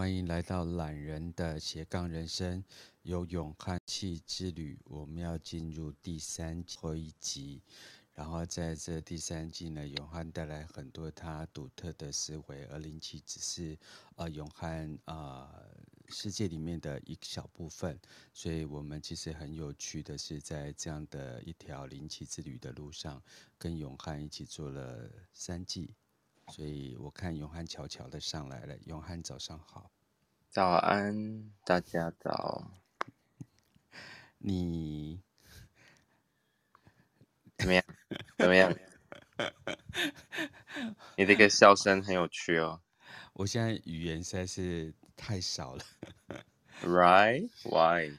欢迎来到懒人的斜杠人生，有勇汉气之旅。我们要进入第三季后一集，然后在这第三季呢，勇汉带来很多他独特的思维，而灵气只是呃勇汉啊、呃、世界里面的一小部分。所以我们其实很有趣的是，在这样的一条灵气之旅的路上，跟勇汉一起做了三季。所以我看永汉悄悄的上来了，永汉早上好，早安，大家早。你 怎么样？怎么样？你这个笑声很有趣哦。我现在语言实在是太少了。Right? Why?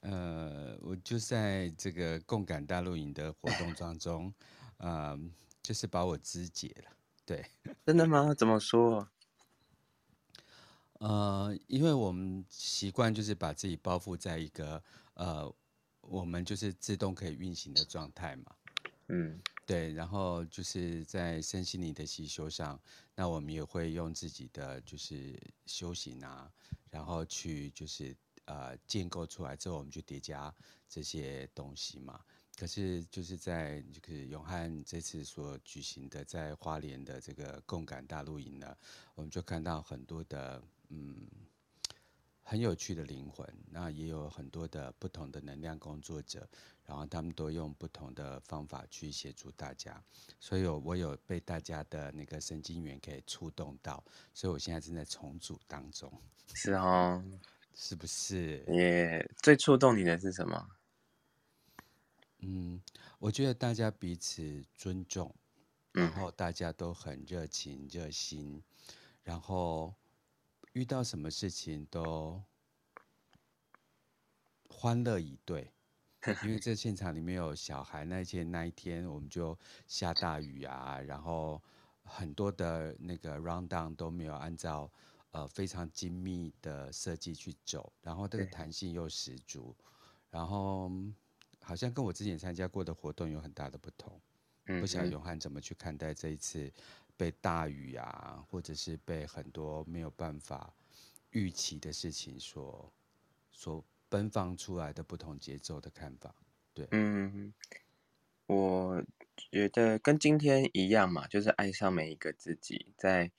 呃，我就在这个共感大陆影的活动当中，呃，就是把我肢解了。对，真的吗？怎么说？呃，因为我们习惯就是把自己包覆在一个呃，我们就是自动可以运行的状态嘛。嗯，对。然后就是在身心灵的习修上，那我们也会用自己的就是修行啊，然后去就是呃建构出来之后，我们就叠加这些东西嘛。可是就是在就是永汉这次所举行的在花莲的这个共感大露营呢，我们就看到很多的嗯很有趣的灵魂，那也有很多的不同的能量工作者，然后他们都用不同的方法去协助大家，所以我我有被大家的那个神经元给触动到，所以我现在正在重组当中。是哦，是不是？也、最触动你的是什么？嗯，我觉得大家彼此尊重，然后大家都很热情热心，然后遇到什么事情都欢乐以对。因为这现场里面有小孩，那天那一天我们就下大雨啊，然后很多的那个 round down 都没有按照呃非常精密的设计去走，然后这个弹性又十足，然后。好像跟我之前参加过的活动有很大的不同，不晓得永汉怎么去看待这一次被大雨啊，或者是被很多没有办法预期的事情所所奔放出来的不同节奏的看法。对，嗯，我觉得跟今天一样嘛，就是爱上每一个自己。在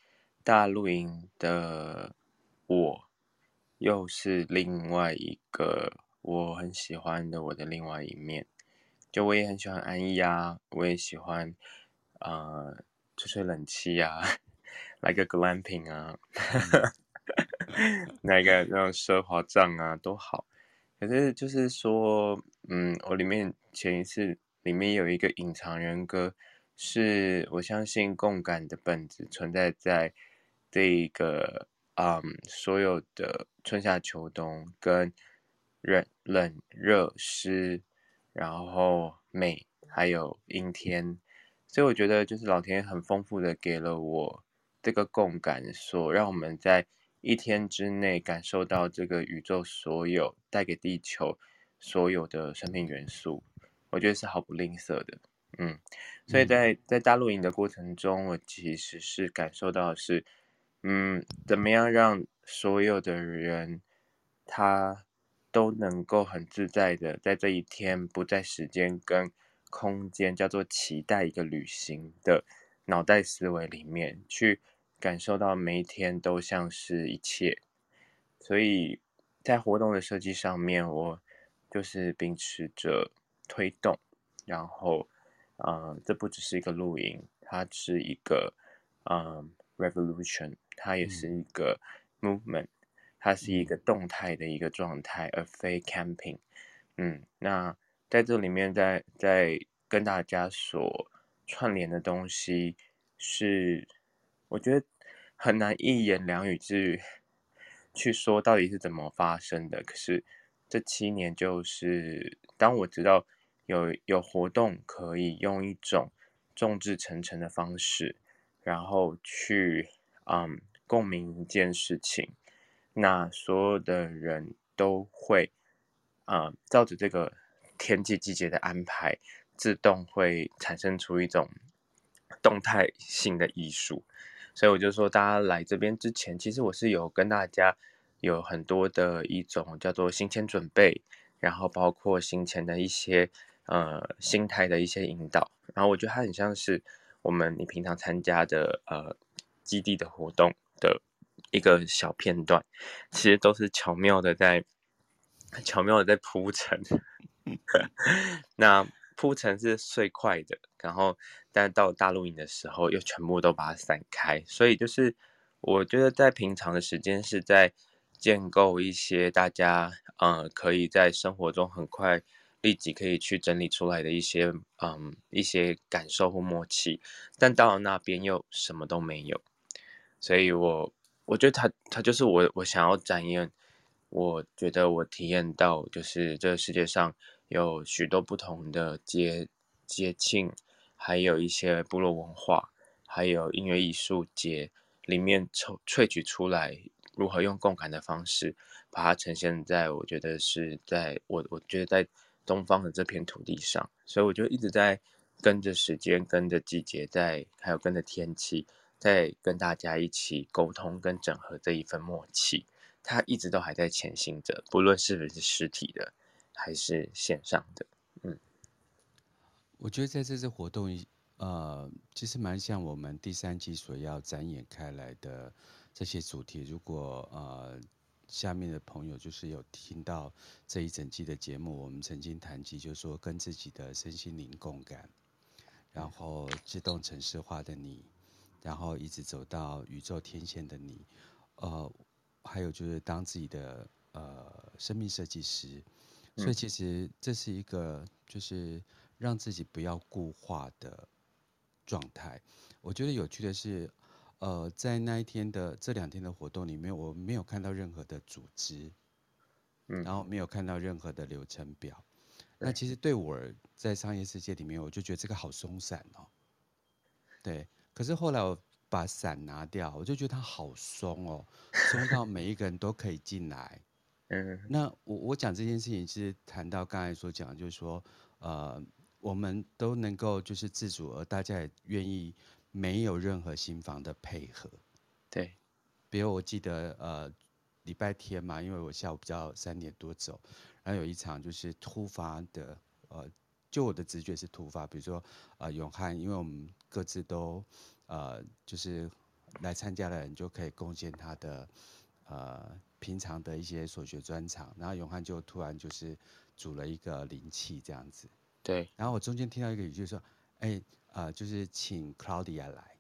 大露营的我，又是另外一个。我很喜欢的我的另外一面，就我也很喜欢安逸啊，我也喜欢，呃，吹吹冷气啊，来个 glamping 啊，来个那种奢华帐啊都好。可是就是说，嗯，我里面前一次里面有一个隐藏人格，是我相信共感的本质存在在这一个，嗯，所有的春夏秋冬跟。冷、冷、热、湿，然后美，还有阴天，所以我觉得就是老天很丰富的给了我这个共感，所让我们在一天之内感受到这个宇宙所有带给地球所有的生命元素，我觉得是毫不吝啬的。嗯，所以在在大露营的过程中，我其实是感受到的是，嗯，怎么样让所有的人他。都能够很自在的在这一天，不在时间跟空间，叫做期待一个旅行的脑袋思维里面去感受到每一天都像是一切。所以在活动的设计上面，我就是秉持着推动，然后，呃，这不只是一个露营，它是一个，嗯，revolution，它也是一个 movement。它是一个动态的一个状态，而非 camping。嗯，那在这里面在，在跟大家所串联的东西是，我觉得很难一言两语去去说到底是怎么发生的。可是这七年，就是当我知道有有活动可以用一种众志成城的方式，然后去嗯共鸣一件事情。那所有的人都会，啊、呃，照着这个天气季节的安排，自动会产生出一种动态性的艺术。所以我就说，大家来这边之前，其实我是有跟大家有很多的一种叫做行前准备，然后包括行前的一些呃心态的一些引导，然后我觉得它很像是我们你平常参加的呃基地的活动的一个小片段，其实都是巧妙的在巧妙的在铺陈。那铺陈是最快的，然后但到大录影的时候又全部都把它散开，所以就是我觉得在平常的时间是在建构一些大家呃可以在生活中很快立即可以去整理出来的一些嗯一些感受或默契，但到了那边又什么都没有，所以我我觉得他他就是我我想要展现，我觉得我体验到就是这个世界上。有许多不同的节节庆，还有一些部落文化，还有音乐艺术节里面抽萃取出来，如何用共感的方式把它呈现在，我觉得是在我我觉得在东方的这片土地上，所以我就一直在跟着时间、跟着季节在，在还有跟着天气，在跟大家一起沟通跟整合这一份默契，它一直都还在前行着，不论是不是实体的。还是线上的，嗯，我觉得在这次活动，呃，其实蛮像我们第三季所要展演开来的这些主题。如果呃下面的朋友就是有听到这一整季的节目，我们曾经谈及，就是说跟自己的身心灵共感，然后自动城市化的你，然后一直走到宇宙天线的你，呃，还有就是当自己的呃生命设计师。所以其实这是一个，就是让自己不要固化的状态。我觉得有趣的是，呃，在那一天的这两天的活动里面，我没有看到任何的组织，然后没有看到任何的流程表。那其实对我在商业世界里面，我就觉得这个好松散哦。对，可是后来我把伞拿掉，我就觉得它好松哦，松到每一个人都可以进来。嗯，那我我讲这件事情是谈到刚才所讲，就是说，呃，我们都能够就是自主，而大家也愿意没有任何心房的配合。对，比如我记得呃礼拜天嘛，因为我下午比较三点多走，然后有一场就是突发的，呃，就我的直觉是突发，比如说呃永汉，因为我们各自都呃就是来参加的人就可以贡献他的呃。平常的一些所学专长，然后永汉就突然就是组了一个灵气这样子。对。然后我中间听到一个语句说：“哎，呃，就是请 Claudia 来。”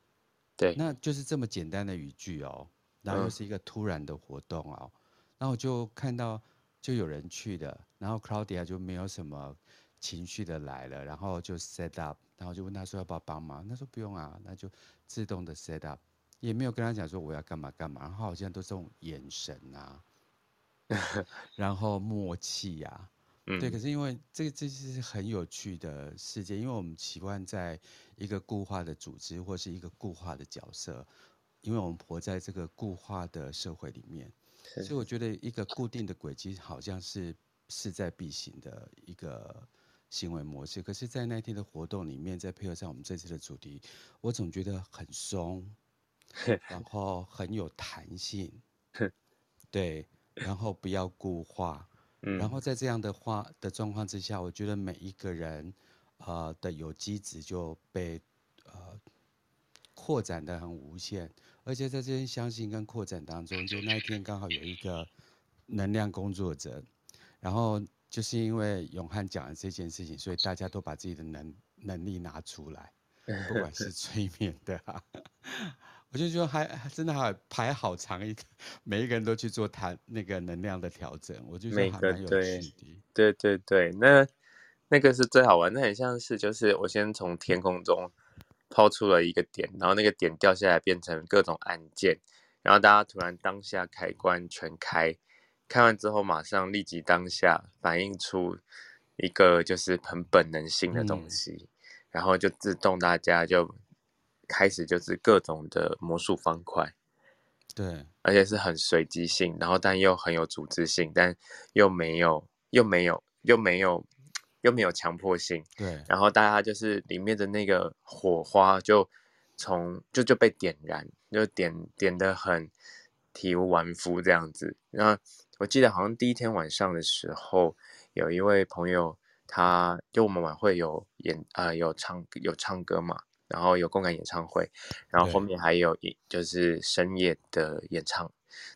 对。那就是这么简单的语句哦，然后又是一个突然的活动哦，嗯、然后我就看到就有人去的，然后 Claudia 就没有什么情绪的来了，然后就 set up，然后就问他说要不要帮忙，他说不用啊，那就自动的 set up。也没有跟他讲说我要干嘛干嘛，然后好像都是这种眼神啊，然后默契呀、对。可是因为这个这是很有趣的世界，因为我们习惯在一个固化的组织或是一个固化的角色，因为我们活在这个固化的社会里面，所以我觉得一个固定的轨迹好像是势在必行的一个行为模式。可是，在那天的活动里面，再配合上我们这次的主题，我总觉得很松。然后很有弹性，对，然后不要固化，然后在这样的话的状况之下，我觉得每一个人，呃的有机质就被呃扩展的很无限，而且在这些相信跟扩展当中，就那一天刚好有一个能量工作者，然后就是因为永汉讲了这件事情，所以大家都把自己的能能力拿出来，不管是催眠的啊。我就觉得还真的还排好长一个，每一个人都去做他那个能量的调整，我就觉得还蛮有趣的。对对对，那那个是最好玩，那很像是就是我先从天空中抛出了一个点，然后那个点掉下来变成各种按键，然后大家突然当下开关全开，开完之后马上立即当下反映出一个就是很本能性的东西，嗯、然后就自动大家就。开始就是各种的魔术方块，对，而且是很随机性，然后但又很有组织性，但又没有又没有又没有又没有强迫性，对，然后大家就是里面的那个火花就从就就被点燃，就点点的很体无完肤这样子。那我记得好像第一天晚上的时候，有一位朋友，他就我们晚会有演呃有唱有唱歌嘛，然后有共感演唱会，然后后面还有一就是深夜的演唱。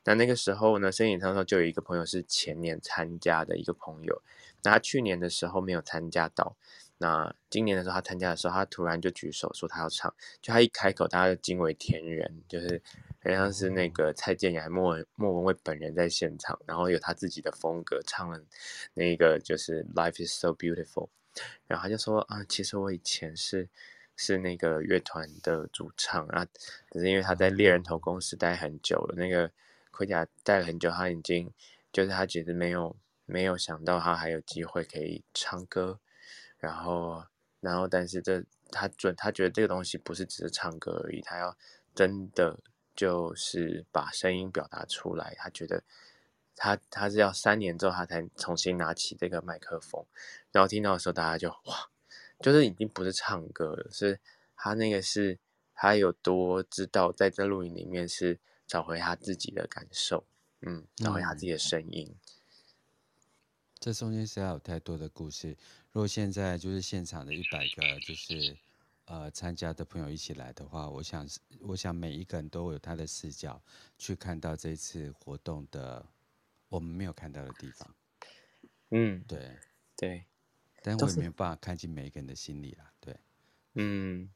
那那个时候呢，深夜演唱的时候就有一个朋友是前年参加的一个朋友，那他去年的时候没有参加到。那今年的时候，他参加的时候，他突然就举手说他要唱，就他一开口，大家就惊为天人，就是好像是那个蔡健雅、莫文莫文蔚本人在现场，然后有他自己的风格唱了那个就是 Life is so beautiful，然后他就说啊，其实我以前是是那个乐团的主唱啊，只是因为他在猎人头公司待很久了，那个盔甲待了很久，他已经就是他觉得没有没有想到他还有机会可以唱歌。然后，然后，但是这他准，他觉得这个东西不是只是唱歌而已，他要真的就是把声音表达出来。他觉得他他是要三年之后他才重新拿起这个麦克风，然后听到的时候大家就哇，就是已经不是唱歌了，是他那个是他有多知道在这录影里面是找回他自己的感受，嗯，找回他自己的声音。嗯这中间实在有太多的故事。如果现在就是现场的一百个就是呃参加的朋友一起来的话，我想我想每一个人都有他的视角去看到这次活动的我们没有看到的地方。嗯，对对，但我也没有办法看进每一个人的心里啦。对，嗯，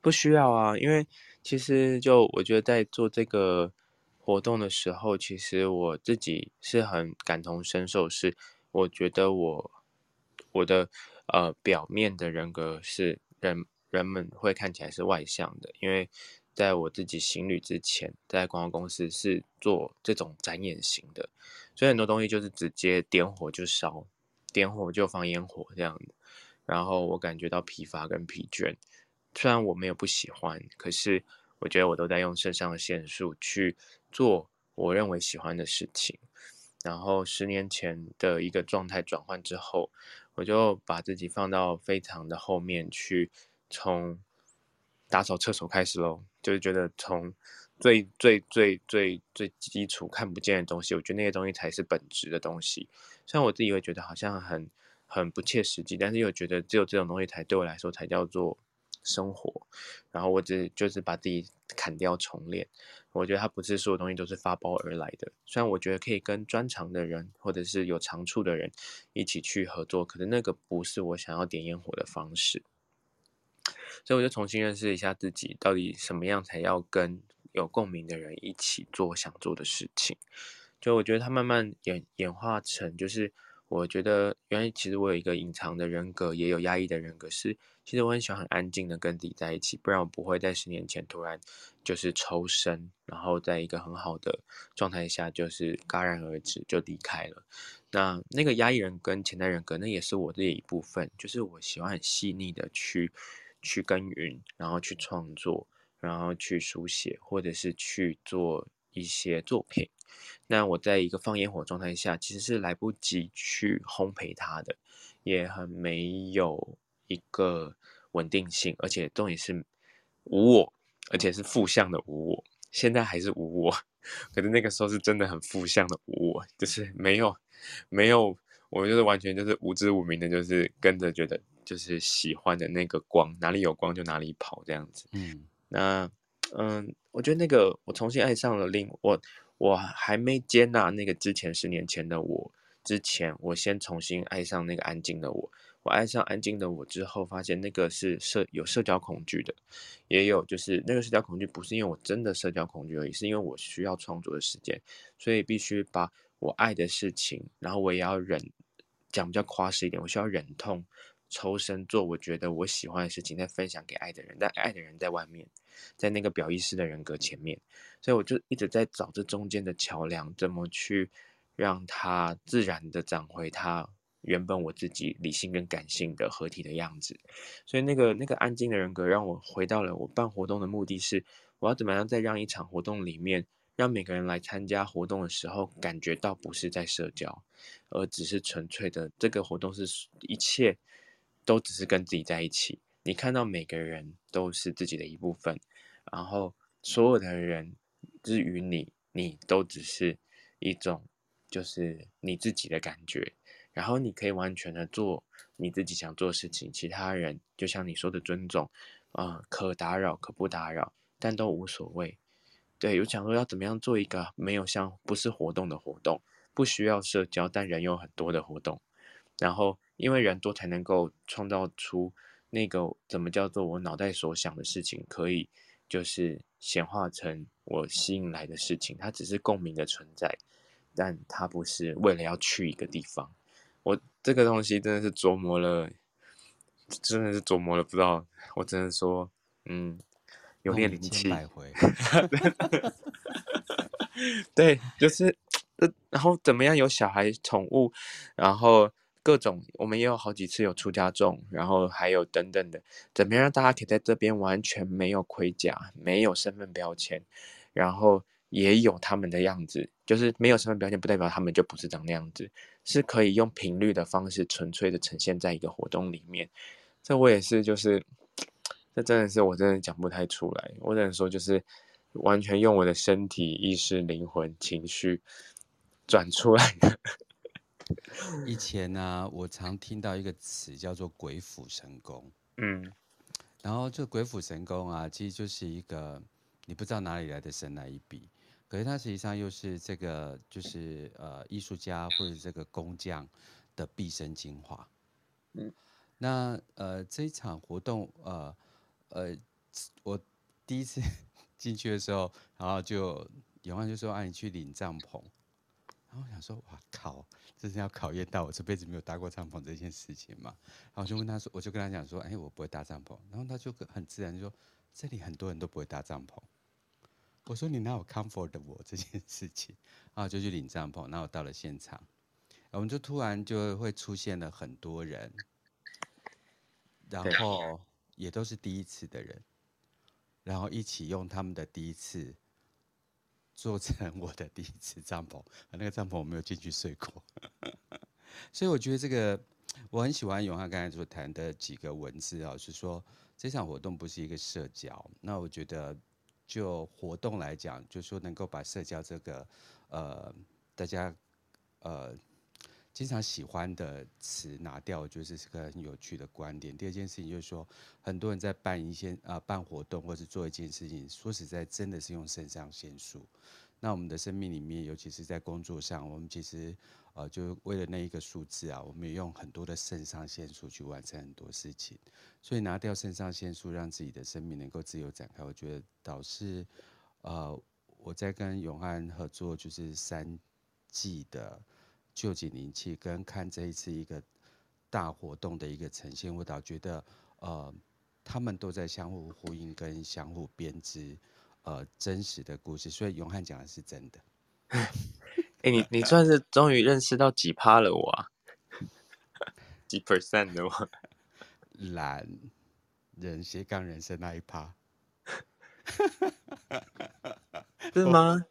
不需要啊，因为其实就我觉得在做这个活动的时候，其实我自己是很感同身受，是。我觉得我我的呃表面的人格是人人们会看起来是外向的，因为在我自己行旅之前，在广告公司是做这种展演型的，所以很多东西就是直接点火就烧，点火就放烟火这样的。然后我感觉到疲乏跟疲倦，虽然我没有不喜欢，可是我觉得我都在用肾上腺素去做我认为喜欢的事情。然后十年前的一个状态转换之后，我就把自己放到非常的后面去，从打扫厕所开始喽。就是觉得从最最最最最基础看不见的东西，我觉得那些东西才是本质的东西。虽然我自己会觉得好像很很不切实际，但是又觉得只有这种东西才对我来说才叫做生活。然后我只就是把自己砍掉重练。我觉得它不是所有东西都是发包而来的，虽然我觉得可以跟专长的人或者是有长处的人一起去合作，可是那个不是我想要点烟火的方式。所以我就重新认识一下自己，到底什么样才要跟有共鸣的人一起做想做的事情。就我觉得它慢慢演演化成，就是我觉得原来其实我有一个隐藏的人格，也有压抑的人格是。其实我很喜欢很安静的跟自己在一起，不然我不会在十年前突然就是抽身，然后在一个很好的状态下就是戛然而止就离开了。那那个压抑人跟潜在人格，那也是我的一部分，就是我喜欢很细腻的去去耕耘，然后去创作，然后去书写，或者是去做一些作品。那我在一个放烟火状态下，其实是来不及去烘焙它的，也很没有。一个稳定性，而且重点是无我，而且是负向的无我。现在还是无我，可是那个时候是真的很负向的无我，就是没有没有，我就是完全就是无知无明的，就是跟着觉得就是喜欢的那个光，哪里有光就哪里跑这样子。嗯，那嗯，我觉得那个我重新爱上了另我，我还没接纳那个之前十年前的我，之前我先重新爱上那个安静的我。我爱上安静的我之后，发现那个是社有社交恐惧的，也有就是那个社交恐惧不是因为我真的社交恐惧而已，是因为我需要创作的时间，所以必须把我爱的事情，然后我也要忍，讲比较夸饰一点，我需要忍痛抽身做我觉得我喜欢的事情，再分享给爱的人，但爱的人在外面，在那个表意识的人格前面，所以我就一直在找这中间的桥梁，怎么去让它自然的长回它。原本我自己理性跟感性的合体的样子，所以那个那个安静的人格让我回到了我办活动的目的是，我要怎么样在让一场活动里面，让每个人来参加活动的时候感觉到不是在社交，而只是纯粹的这个活动是一切都只是跟自己在一起，你看到每个人都是自己的一部分，然后所有的人之于你，你都只是一种，就是你自己的感觉，然后你可以完全的做你自己想做的事情，其他人就像你说的尊重，啊、可打扰可不打扰，但都无所谓。对，有讲说要怎么样做一个没有像不是活动的活动，不需要社交，但人有很多的活动，然后因为人多才能够创造出那个怎么叫做我脑袋所想的事情，可以就是显化成我吸引来的事情，它只是共鸣的存在。但它不是为了要去一个地方，我这个东西真的是琢磨了，真的是琢磨了，不知道，我只能说，嗯，有点灵气。对，就是，然后怎么样？有小孩、宠物，然后各种，我们也有好几次有出家众，然后还有等等的，怎么样让大家可以在这边完全没有盔甲，没有身份标签，然后。也有他们的样子，就是没有身份标签，不代表他们就不是长那样子，是可以用频率的方式纯粹的呈现在一个活动里面。这我也是，就是这真的是我真的讲不太出来，我只能说就是完全用我的身体、意识、灵魂、情绪转出来的。以前呢、啊，我常听到一个词叫做“鬼斧神工”，嗯，然后这鬼斧神工啊，其实就是一个你不知道哪里来的神来一笔。可是它实际上又是这个，就是呃，艺术家或者这个工匠的毕生精华。嗯，那呃，这一场活动，呃呃，我第一次 进去的时候，然后就永安就说：“啊，你去领帐篷。”然后我想说：“哇靠，这是要考验到我这辈子没有搭过帐篷这件事情嘛？”然后我就问他说：“我就跟他讲说，哎，我不会搭帐篷。”然后他就很自然就说：“这里很多人都不会搭帐篷。”我说，你哪有 comfortable 这件事情，然后就去领帐篷，然后到了现场，我们就突然就会出现了很多人，然后也都是第一次的人，然后一起用他们的第一次做成我的第一次帐篷，那个帐篷我没有进去睡过，所以我觉得这个我很喜欢永汉刚才所谈的几个文字啊，是说这场活动不是一个社交，那我觉得。就活动来讲，就说能够把社交这个，呃，大家呃经常喜欢的词拿掉，我觉得是个很有趣的观点。第二件事情就是说，很多人在办一些啊、办活动或是做一件事情，说实在，真的是用肾上腺素。那我们的生命里面，尤其是在工作上，我们其实。呃，就为了那一个数字啊，我们也用很多的肾上腺素去完成很多事情，所以拿掉肾上腺素，让自己的生命能够自由展开。我觉得导致，呃，我在跟永汉合作，就是三季的臼井灵气，跟看这一次一个大活动的一个呈现，我倒觉得，呃，他们都在相互呼应跟相互编织，呃，真实的故事。所以永汉讲的是真的。哎、欸，你你算是终于认识到几趴了我啊？几 percent 的我？懒人斜杠人生那一趴？是吗？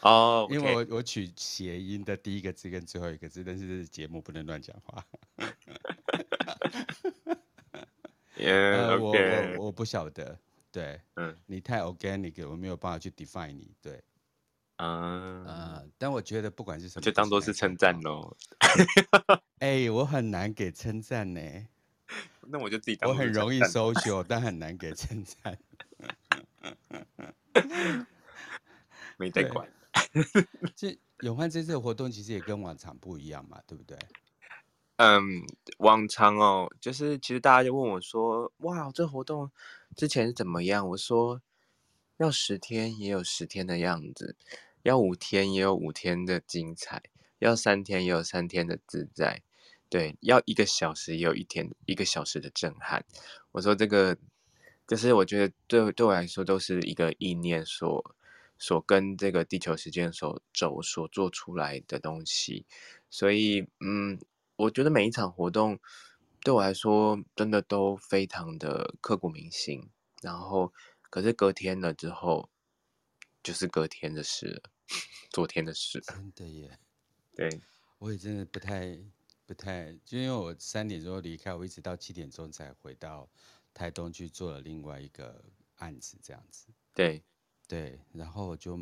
哦，因为我我取谐音的第一个字跟最后一个字，但是节目不能乱讲话。Yeah, okay. 我我我不晓得，对，嗯，你太 organic，我没有办法去 define 你，对。啊、呃，但我觉得不管是什么，就当做是称赞喽。哎、欸，我很难给称赞呢。那我就自己当。我很容易 social，但很难给称赞。没在管。这永汉这次的活动其实也跟往常不一样嘛，对不对？嗯，往常哦，就是其实大家就问我说：“哇，这活动之前是怎么样？”我说：“要十天也有十天的样子。”要五天也有五天的精彩，要三天也有三天的自在，对，要一个小时也有一天一个小时的震撼。我说这个，就是我觉得对对我来说都是一个意念所所跟这个地球时间所走所做出来的东西。所以，嗯，我觉得每一场活动对我来说真的都非常的刻骨铭心。然后，可是隔天了之后，就是隔天的事了。昨天的事，真的耶。对，我也真的不太不太，就因为我三点钟离开，我一直到七点钟才回到台东去做了另外一个案子，这样子。对，对，然后我就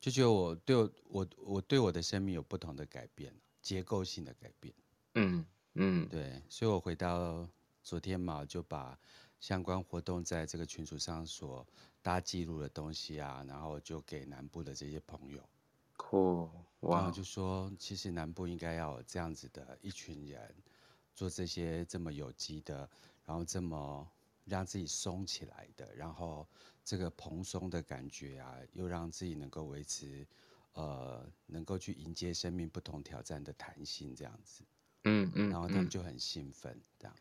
就觉得我对我我我对我的生命有不同的改变，结构性的改变。嗯嗯，对，所以我回到昨天嘛，就把相关活动在这个群组上所大家记录的东西啊，然后就给南部的这些朋友。酷哇！然后就说，其实南部应该要有这样子的一群人，做这些这么有机的，然后这么让自己松起来的，然后这个蓬松的感觉啊，又让自己能够维持，呃，能够去迎接生命不同挑战的弹性，这样子。嗯嗯，然后他们就很兴奋，这样。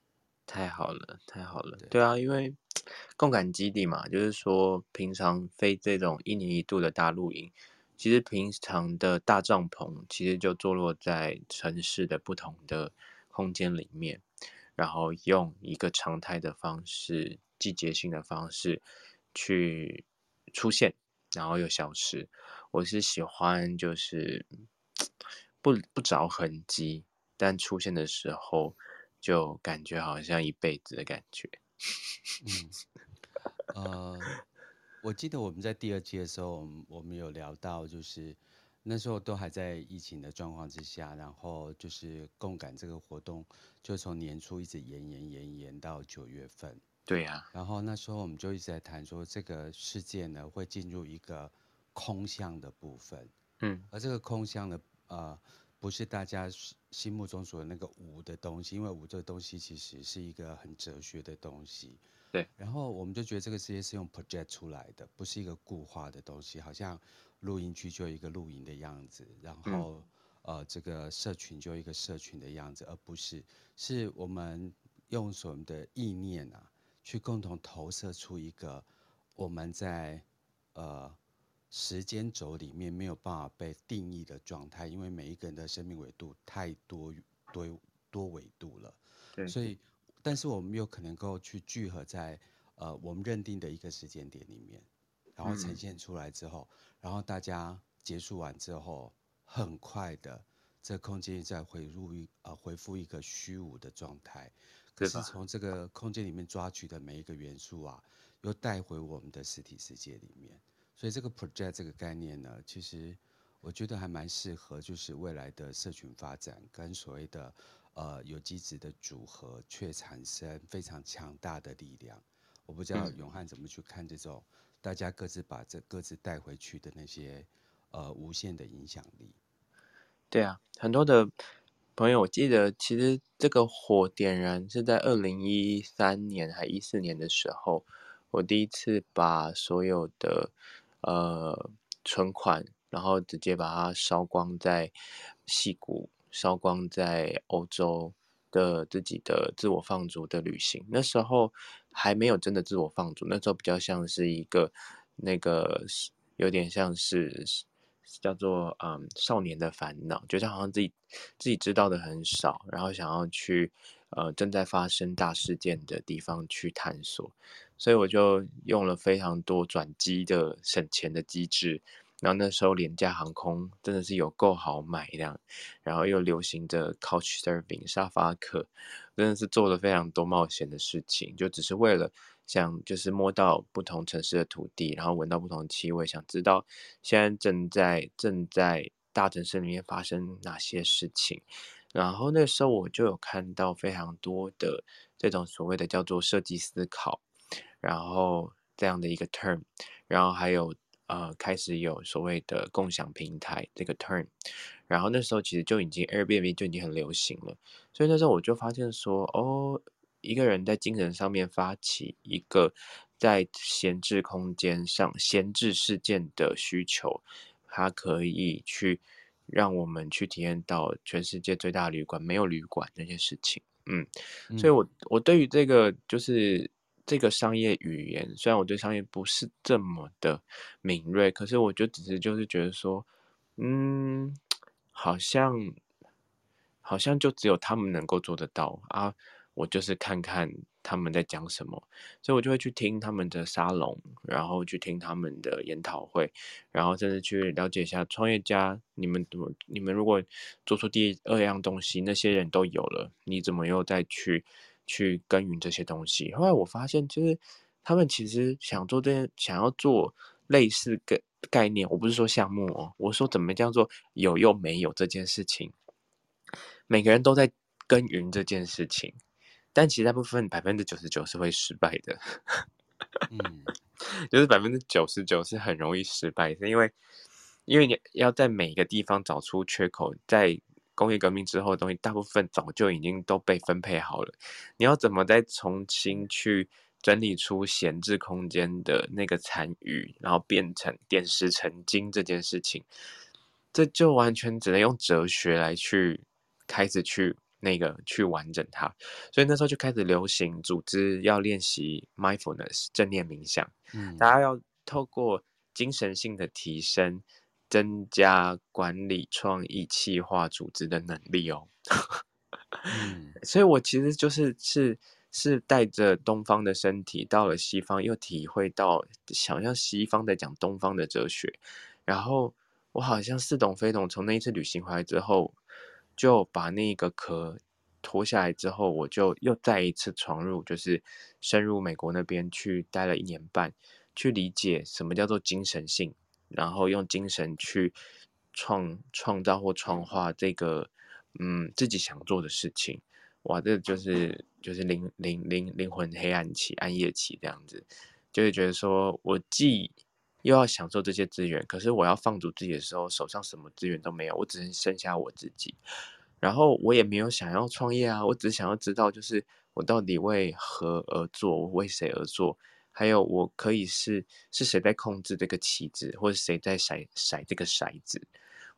太好了，太好了。对，对啊，因为 共感基地嘛，就是说平常飞这种一年一度的大露营，其实平常的大帐篷其实就坐落在城市的不同的空间里面，然后用一个常态的方式、季节性的方式去出现，然后又消失。我是喜欢就是不不着痕迹。但出现的时候，就感觉好像一辈子的感觉。嗯，呃，我记得我们在第二季的时候，我们我们有聊到，就是那时候都还在疫情的状况之下，然后就是共感这个活动，就从年初一直延延延延到九月份。对呀、啊。然后那时候我们就一直在谈说，这个世界呢会进入一个空相的部分。嗯。而这个空相的呃。不是大家心目中所的那个无的东西，因为无这个东西其实是一个很哲学的东西。对。然后我们就觉得这个世界是用 project 出来的，不是一个固化的东西，好像录音区就有一个录音的样子，然后、嗯、呃这个社群就有一个社群的样子，而不是是我们用所谓的意念啊，去共同投射出一个我们在呃。时间轴里面没有办法被定义的状态，因为每一个人的生命维度太多多多维度了。对。所以，但是我们又可能够去聚合在呃我们认定的一个时间点里面，然后呈现出来之后，嗯、然后大家结束完之后，很快的这空间再回入一呃回复一个虚无的状态。可是从这个空间里面抓取的每一个元素啊，又带回我们的实体世界里面。所以这个 project 这个概念呢，其实我觉得还蛮适合，就是未来的社群发展跟所谓的呃有机质的组合，却产生非常强大的力量。我不知道永汉怎么去看这种大家各自把这各自带回去的那些呃无限的影响力。对啊，很多的朋友，我记得其实这个火点燃是在二零一三年还一四年的时候，我第一次把所有的。呃，存款，然后直接把它烧光在戏谷，烧光在欧洲的自己的自我放逐的旅行。那时候还没有真的自我放逐，那时候比较像是一个那个有点像是叫做嗯少年的烦恼，觉得好像自己自己知道的很少，然后想要去呃正在发生大事件的地方去探索。所以我就用了非常多转机的省钱的机制，然后那时候廉价航空真的是有够好买这样，然后又流行着 Couch Surfing 沙发客，真的是做了非常多冒险的事情，就只是为了想就是摸到不同城市的土地，然后闻到不同的气味，想知道现在正在正在大城市里面发生哪些事情，然后那时候我就有看到非常多的这种所谓的叫做设计思考。然后这样的一个 term，然后还有呃开始有所谓的共享平台这个 turn，然后那时候其实就已经 Airbnb 就已经很流行了，所以那时候我就发现说，哦，一个人在精神上面发起一个在闲置空间上闲置事件的需求，它可以去让我们去体验到全世界最大旅馆没有旅馆那些事情，嗯，嗯所以我我对于这个就是。这个商业语言，虽然我对商业不是这么的敏锐，可是我就只是就是觉得说，嗯，好像好像就只有他们能够做得到啊。我就是看看他们在讲什么，所以我就会去听他们的沙龙，然后去听他们的研讨会，然后甚至去了解一下创业家，你们怎么，你们如果做出第二样东西，那些人都有了，你怎么又再去？去耕耘这些东西。后来我发现，就是他们其实想做这些，想要做类似个概念。我不是说项目哦，我说怎么叫做有又没有这件事情。每个人都在耕耘这件事情，但其实大部分百分之九十九是会失败的。嗯，就是百分之九十九是很容易失败是，因为因为你要在每个地方找出缺口，在工业革命之后的东西，大部分早就已经都被分配好了。你要怎么再重新去整理出闲置空间的那个残余，然后变成点石成金这件事情，这就完全只能用哲学来去开始去。那个去完整它，所以那时候就开始流行组织要练习 mindfulness 正念冥想，嗯，大家要透过精神性的提升，增加管理创意、企划组织的能力哦。嗯，所以我其实就是是是带着东方的身体到了西方，又体会到想要西方在讲东方的哲学，然后我好像似懂非懂，从那一次旅行回来之后。就把那个壳脱下来之后，我就又再一次闯入，就是深入美国那边去待了一年半，去理解什么叫做精神性，然后用精神去创创造或创化这个嗯自己想做的事情。哇，这就是就是灵灵灵灵魂黑暗期、暗夜期这样子，就会觉得说我既又要享受这些资源，可是我要放逐自己的时候，手上什么资源都没有，我只能剩下我自己。然后我也没有想要创业啊，我只想要知道，就是我到底为何而做，我为谁而做，还有我可以是是谁在控制这个棋子，或者谁在甩甩这个骰子，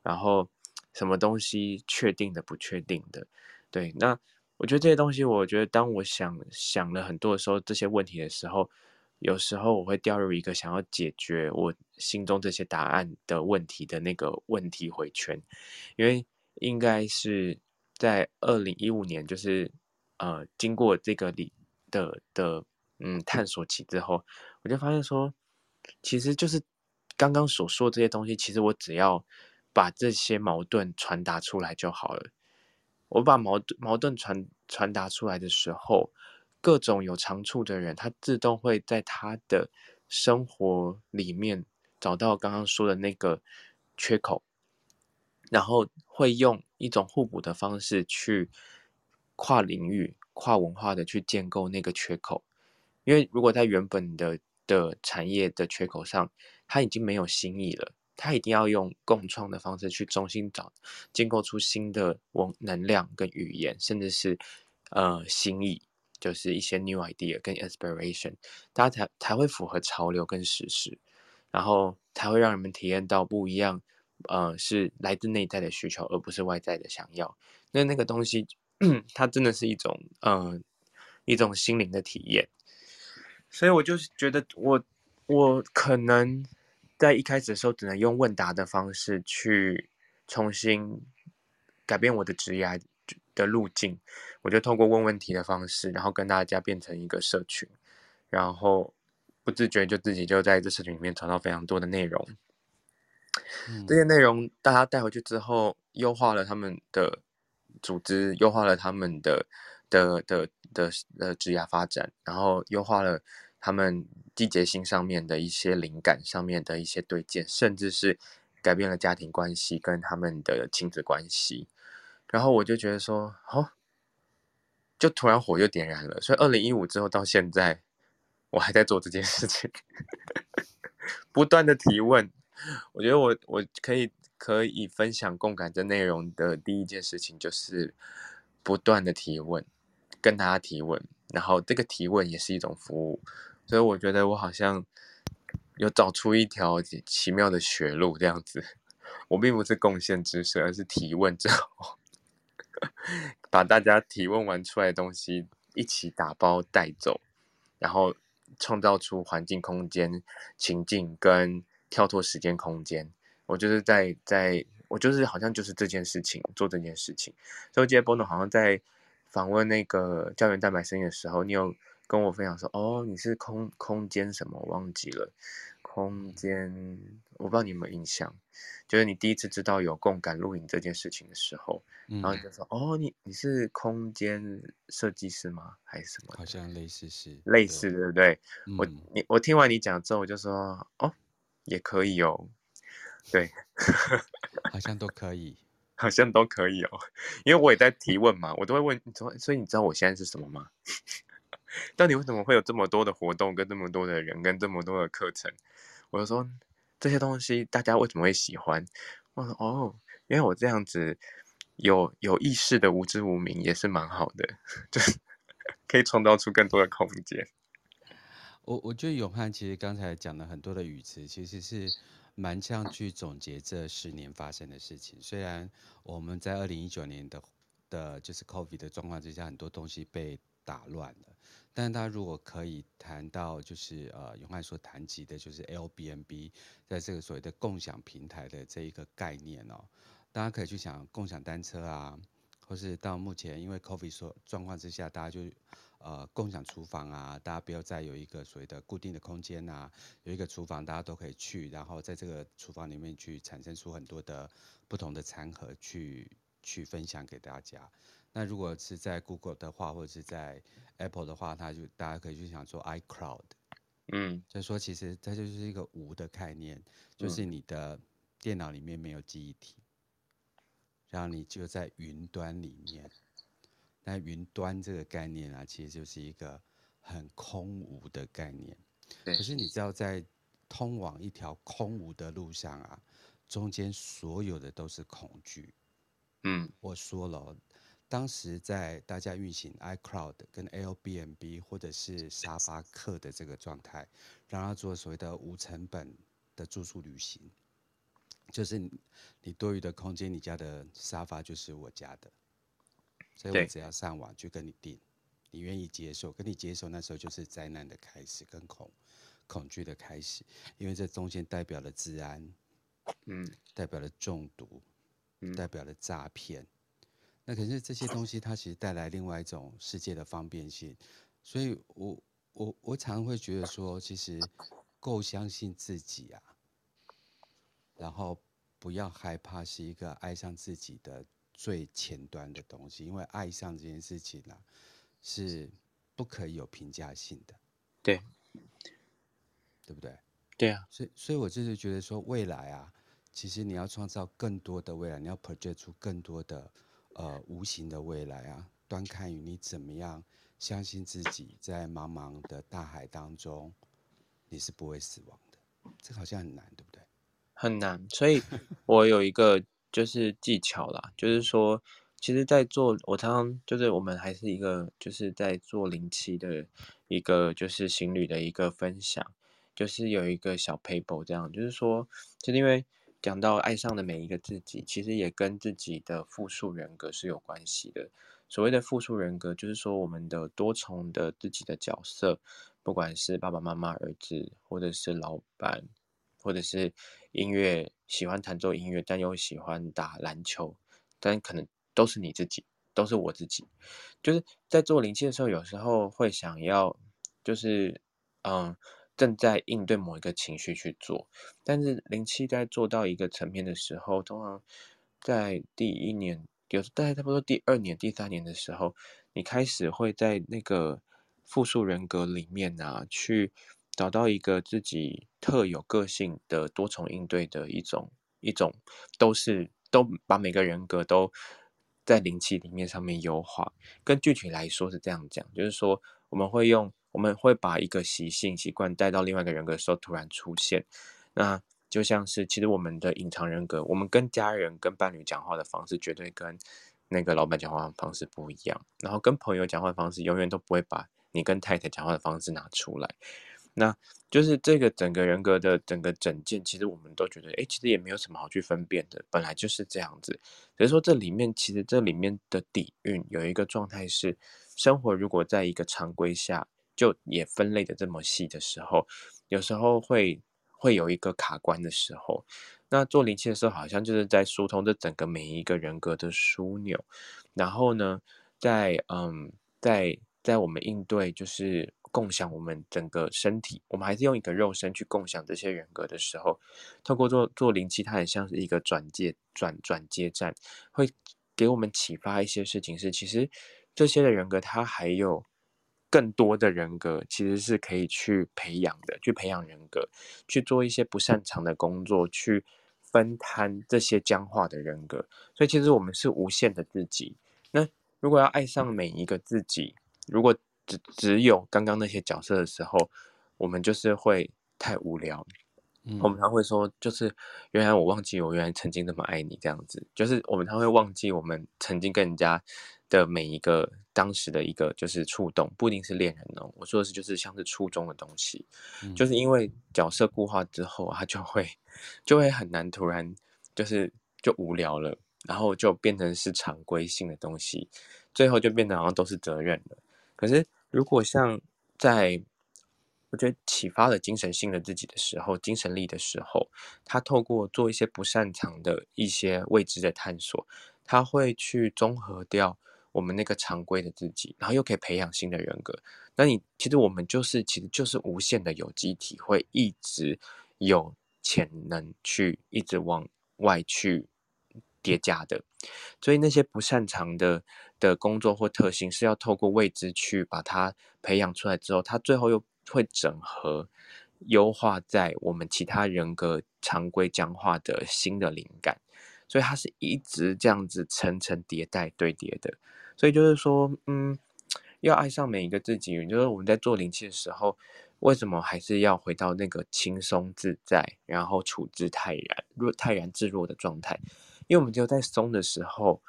然后什么东西确定的、不确定的，对，那我觉得这些东西，我觉得当我想想了很多的时候，这些问题的时候。有时候我会掉入一个想要解决我心中这些答案的问题的那个问题回圈，因为应该是在二零一五年，就是呃经过这个里的的嗯探索期之后，我就发现说，其实就是刚刚所说的这些东西，其实我只要把这些矛盾传达出来就好了。我把矛盾矛盾传传达出来的时候。各种有长处的人，他自动会在他的生活里面找到刚刚说的那个缺口，然后会用一种互补的方式去跨领域、跨文化的去建构那个缺口。因为如果在原本的的产业的缺口上，他已经没有新意了，他一定要用共创的方式去重新找建构出新的文能量跟语言，甚至是呃新意。就是一些 new idea 跟 inspiration，大家才才会符合潮流跟时事，然后才会让人们体验到不一样，呃，是来自内在的需求，而不是外在的想要。那那个东西，它真的是一种，嗯、呃，一种心灵的体验。所以我就是觉得我，我我可能在一开始的时候，只能用问答的方式去重新改变我的职业。的路径，我就透过问问题的方式，然后跟大家变成一个社群，然后不自觉就自己就在这社群里面找到非常多的内容。嗯、这些内容大家带回去之后，优化了他们的组织，优化了他们的的的的的职业发展，然后优化了他们季节性上面的一些灵感上面的一些对接，甚至是改变了家庭关系跟他们的亲子关系。然后我就觉得说，哦，就突然火就点燃了。所以二零一五之后到现在，我还在做这件事情，不断的提问。我觉得我我可以可以分享共感的内容的第一件事情就是不断的提问，跟大家提问。然后这个提问也是一种服务，所以我觉得我好像有找出一条奇妙的血路这样子。我并不是贡献知识，而是提问之后。把大家提问完出来的东西一起打包带走，然后创造出环境、空间、情境跟跳脱时间空间。我就是在在，我就是好像就是这件事情做这件事情。所以我记得 Bono 好像在访问那个胶原蛋白生意的时候，你有跟我分享说：“哦，你是空空间什么？我忘记了。”空间，我不知道你有没有印象，就是你第一次知道有共感录影这件事情的时候，嗯、然后你就说：“哦，你你是空间设计师吗？还是什么？”好像类似是类似，对不对？嗯、我你我听完你讲之后，我就说：“哦，也可以哦。对，好像都可以，好像都可以哦。因为我也在提问嘛，我都会问，所所以你知道我现在是什么吗？到底为什么会有这么多的活动，跟这么多的人，跟这么多的课程？我就说这些东西大家为什么会喜欢？我说哦，因为我这样子有有意识的无知无明也是蛮好的，就是 可以创造出更多的空间。我我觉得永汉其实刚才讲了很多的语词，其实是蛮像去总结这十年发生的事情。虽然我们在二零一九年的的，就是 COVID 的状况之下，很多东西被打乱了。但他如果可以谈到，就是呃，永汉所谈及的，就是 Airbnb 在这个所谓的共享平台的这一个概念哦，大家可以去想共享单车啊，或是到目前因为 COVID 所状况之下，大家就呃共享厨房啊，大家不要再有一个所谓的固定的空间啊，有一个厨房大家都可以去，然后在这个厨房里面去产生出很多的不同的餐盒去去分享给大家。那如果是在 Google 的话，或者是在 Apple 的话，它就大家可以去想做 iCloud，嗯，就说其实它就是一个无的概念，就是你的电脑里面没有记忆体，然后你就在云端里面。那云端这个概念啊，其实就是一个很空无的概念。可是你知道，在通往一条空无的路上啊，中间所有的都是恐惧。嗯，我说了。当时在大家运行 iCloud 跟 Airbnb 或者是沙发客的这个状态，让他做所谓的无成本的住宿旅行，就是你多余的空间，你家的沙发就是我家的，所以我只要上网去跟你订，你愿意接受，跟你接受，那时候就是灾难的开始跟恐恐惧的开始，因为这中间代表了治安，嗯，代表了中毒，嗯，代表了诈骗。那可是这些东西，它其实带来另外一种世界的方便性，所以我我我常会觉得说，其实够相信自己啊，然后不要害怕是一个爱上自己的最前端的东西，因为爱上这件事情呢、啊，是不可以有评价性的，对，对不对？对啊，所以所以我就是觉得说，未来啊，其实你要创造更多的未来，你要 project 出更多的。呃，无形的未来啊，端看于你怎么样相信自己，在茫茫的大海当中，你是不会死亡的。这个好像很难，对不对？很难，所以我有一个就是技巧啦，就是说，其实，在做我常常就是我们还是一个就是在做灵气的一个就是行旅的一个分享，就是有一个小 paper 这样，就是说，就是因为。讲到爱上的每一个自己，其实也跟自己的复数人格是有关系的。所谓的复数人格，就是说我们的多重的自己的角色，不管是爸爸妈妈、儿子，或者是老板，或者是音乐喜欢弹奏音乐，但又喜欢打篮球，但可能都是你自己，都是我自己。就是在做灵气的时候，有时候会想要，就是嗯。正在应对某一个情绪去做，但是灵气在做到一个层面的时候，通常在第一年，有大概差不多第二年、第三年的时候，你开始会在那个复数人格里面啊，去找到一个自己特有个性的多重应对的一种一种，都是都把每个人格都在灵气里面上面优化。更具体来说是这样讲，就是说我们会用。我们会把一个习性、习惯带到另外一个人格的时候突然出现，那就像是其实我们的隐藏人格，我们跟家人、跟伴侣讲话的方式绝对跟那个老板讲话的方式不一样，然后跟朋友讲话的方式永远都不会把你跟太太讲话的方式拿出来，那就是这个整个人格的整个整件，其实我们都觉得，哎，其实也没有什么好去分辨的，本来就是这样子。只是说这里面其实这里面的底蕴有一个状态是，生活如果在一个常规下。就也分类的这么细的时候，有时候会会有一个卡关的时候。那做灵气的时候，好像就是在疏通这整个每一个人格的枢纽。然后呢，在嗯，在在我们应对就是共享我们整个身体，我们还是用一个肉身去共享这些人格的时候，透过做做灵气，它很像是一个转接转转接站，会给我们启发一些事情是，其实这些的人格它还有。更多的人格其实是可以去培养的，去培养人格，去做一些不擅长的工作，去分摊这些僵化的人格。所以其实我们是无限的自己。那如果要爱上每一个自己，如果只只有刚刚那些角色的时候，我们就是会太无聊。嗯，我们常会说，就是原来我忘记我原来曾经那么爱你这样子，就是我们常会忘记我们曾经跟人家的每一个当时的一个就是触动，不一定是恋人哦。我说的是就是像是初中的东西，嗯，就是因为角色固化之后，他就会就会很难突然就是就无聊了，然后就变成是常规性的东西，最后就变得好像都是责任了。可是如果像在我觉得启发了精神性的自己的时候，精神力的时候，他透过做一些不擅长的一些未知的探索，他会去综合掉我们那个常规的自己，然后又可以培养新的人格。那你其实我们就是其实就是无限的有机体，会一直有潜能去一直往外去叠加的。所以那些不擅长的的工作或特性，是要透过未知去把它培养出来之后，它最后又。会整合、优化在我们其他人格常规僵化的新的灵感，所以它是一直这样子层层迭代堆叠的。所以就是说，嗯，要爱上每一个自己。就是我们在做灵气的时候，为什么还是要回到那个轻松自在，然后处之泰然、若泰然自若的状态？因为我们只有在松的时候，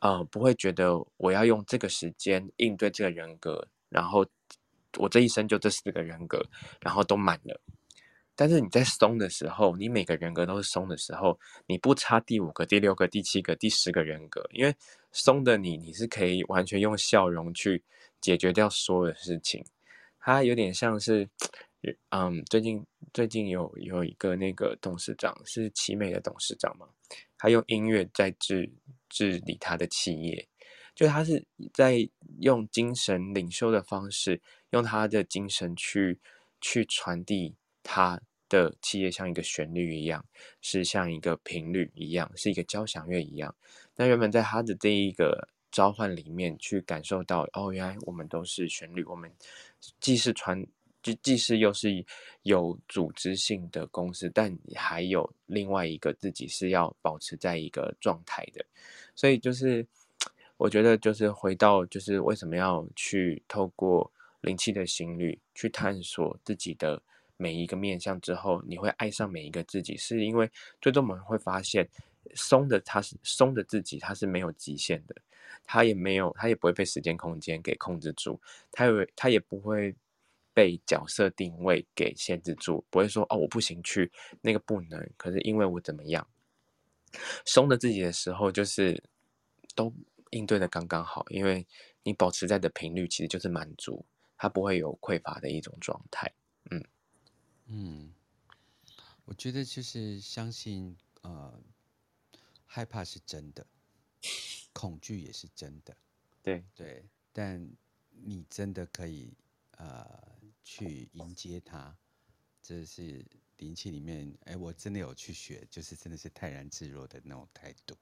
呃，不会觉得我要用这个时间应对这个人格，然后。我这一生就这四个人格，然后都满了。但是你在松的时候，你每个人格都是松的时候，你不差第五个、第六个、第七个、第十个人格，因为松的你，你是可以完全用笑容去解决掉所有的事情。它有点像是，嗯，最近最近有有一个那个董事长是奇美的董事长嘛，他用音乐在治治理他的企业。就他是在用精神领袖的方式，用他的精神去去传递他的企业，像一个旋律一样，是像一个频率一样，是一个交响乐一样。那原本在他的这一个召唤里面，去感受到哦，原来我们都是旋律，我们既是传，既既是又是有组织性的公司，但还有另外一个自己是要保持在一个状态的，所以就是。我觉得就是回到，就是为什么要去透过灵气的心率去探索自己的每一个面相之后，你会爱上每一个自己，是因为最终我们会发现，松的他是松的自己，他是没有极限的，他也没有，他也不会被时间空间给控制住，他也他也不会被角色定位给限制住，不会说哦，我不行去那个不能，可是因为我怎么样，松了自己的时候就是都。应对的刚刚好，因为你保持在的频率其实就是满足，它不会有匮乏的一种状态。嗯嗯，我觉得就是相信，呃，害怕是真的，恐惧也是真的。对对，但你真的可以呃去迎接它，这是灵气里面，哎，我真的有去学，就是真的是泰然自若的那种态度。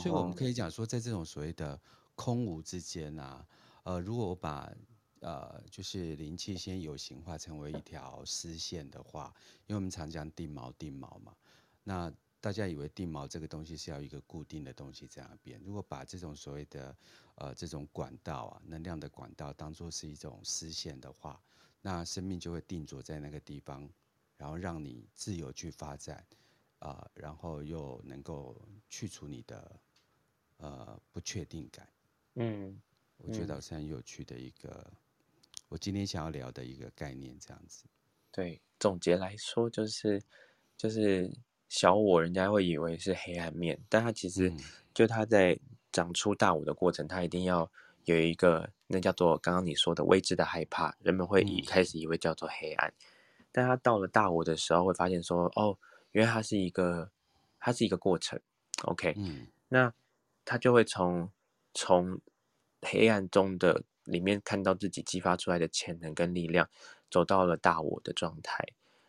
所以我们可以讲说，在这种所谓的空无之间啊，呃，如果我把呃就是灵气先有形化成为一条丝线的话，因为我们常讲定锚定锚嘛，那大家以为定锚这个东西是要一个固定的东西在那边，如果把这种所谓的呃这种管道啊能量的管道当做是一种丝线的话，那生命就会定着在那个地方，然后让你自由去发展。啊、呃，然后又能够去除你的呃不确定感，嗯，嗯，我觉得是很有趣的一个，我今天想要聊的一个概念，这样子。对，总结来说就是就是小我，人家会以为是黑暗面，但他其实就他在长出大我的过程，他一定要有一个那叫做刚刚你说的未知的害怕，人们会一开始以为叫做黑暗，嗯、但他到了大我的时候，会发现说哦。因为它是一个，它是一个过程，OK，嗯，那他就会从从黑暗中的里面看到自己激发出来的潜能跟力量，走到了大我的状态。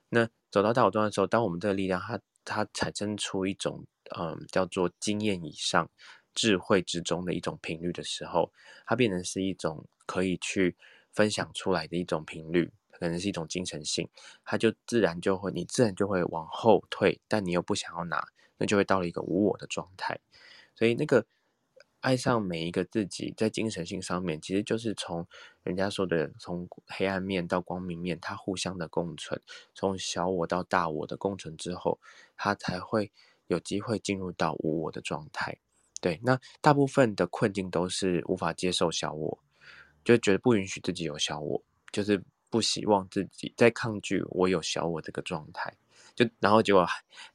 那走到大我状态的时候，当我们这个力量它它产生出一种嗯叫做经验以上智慧之中的一种频率的时候，它变成是一种可以去分享出来的一种频率，可能是一种精神性，它就自然就会，你自然就会往后退，但你又不想要拿，那就会到了一个无我的状态。所以那个爱上每一个自己，在精神性上面，其实就是从人家说的，从黑暗面到光明面，它互相的共存，从小我到大我的共存之后，它才会有机会进入到无我的状态。对，那大部分的困境都是无法接受小我，就觉得不允许自己有小我，就是不希望自己在抗拒我有小我这个状态，就然后结果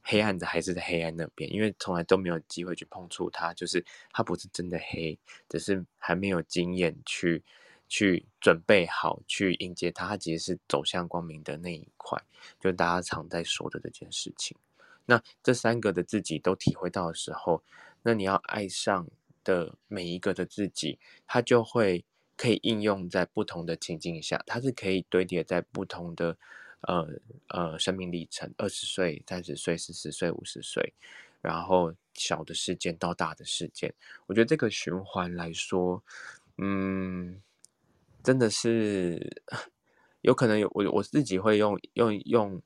黑暗的还是在黑暗那边，因为从来都没有机会去碰触它，就是它不是真的黑，只是还没有经验去去准备好去迎接它，它其实是走向光明的那一块，就大家常在说的这件事情。那这三个的自己都体会到的时候。那你要爱上的每一个的自己，它就会可以应用在不同的情境下，它是可以堆叠在不同的呃呃生命历程，二十岁、三十岁、四十岁、五十岁，然后小的事件到大的事件，我觉得这个循环来说，嗯，真的是 有可能有我我自己会用用用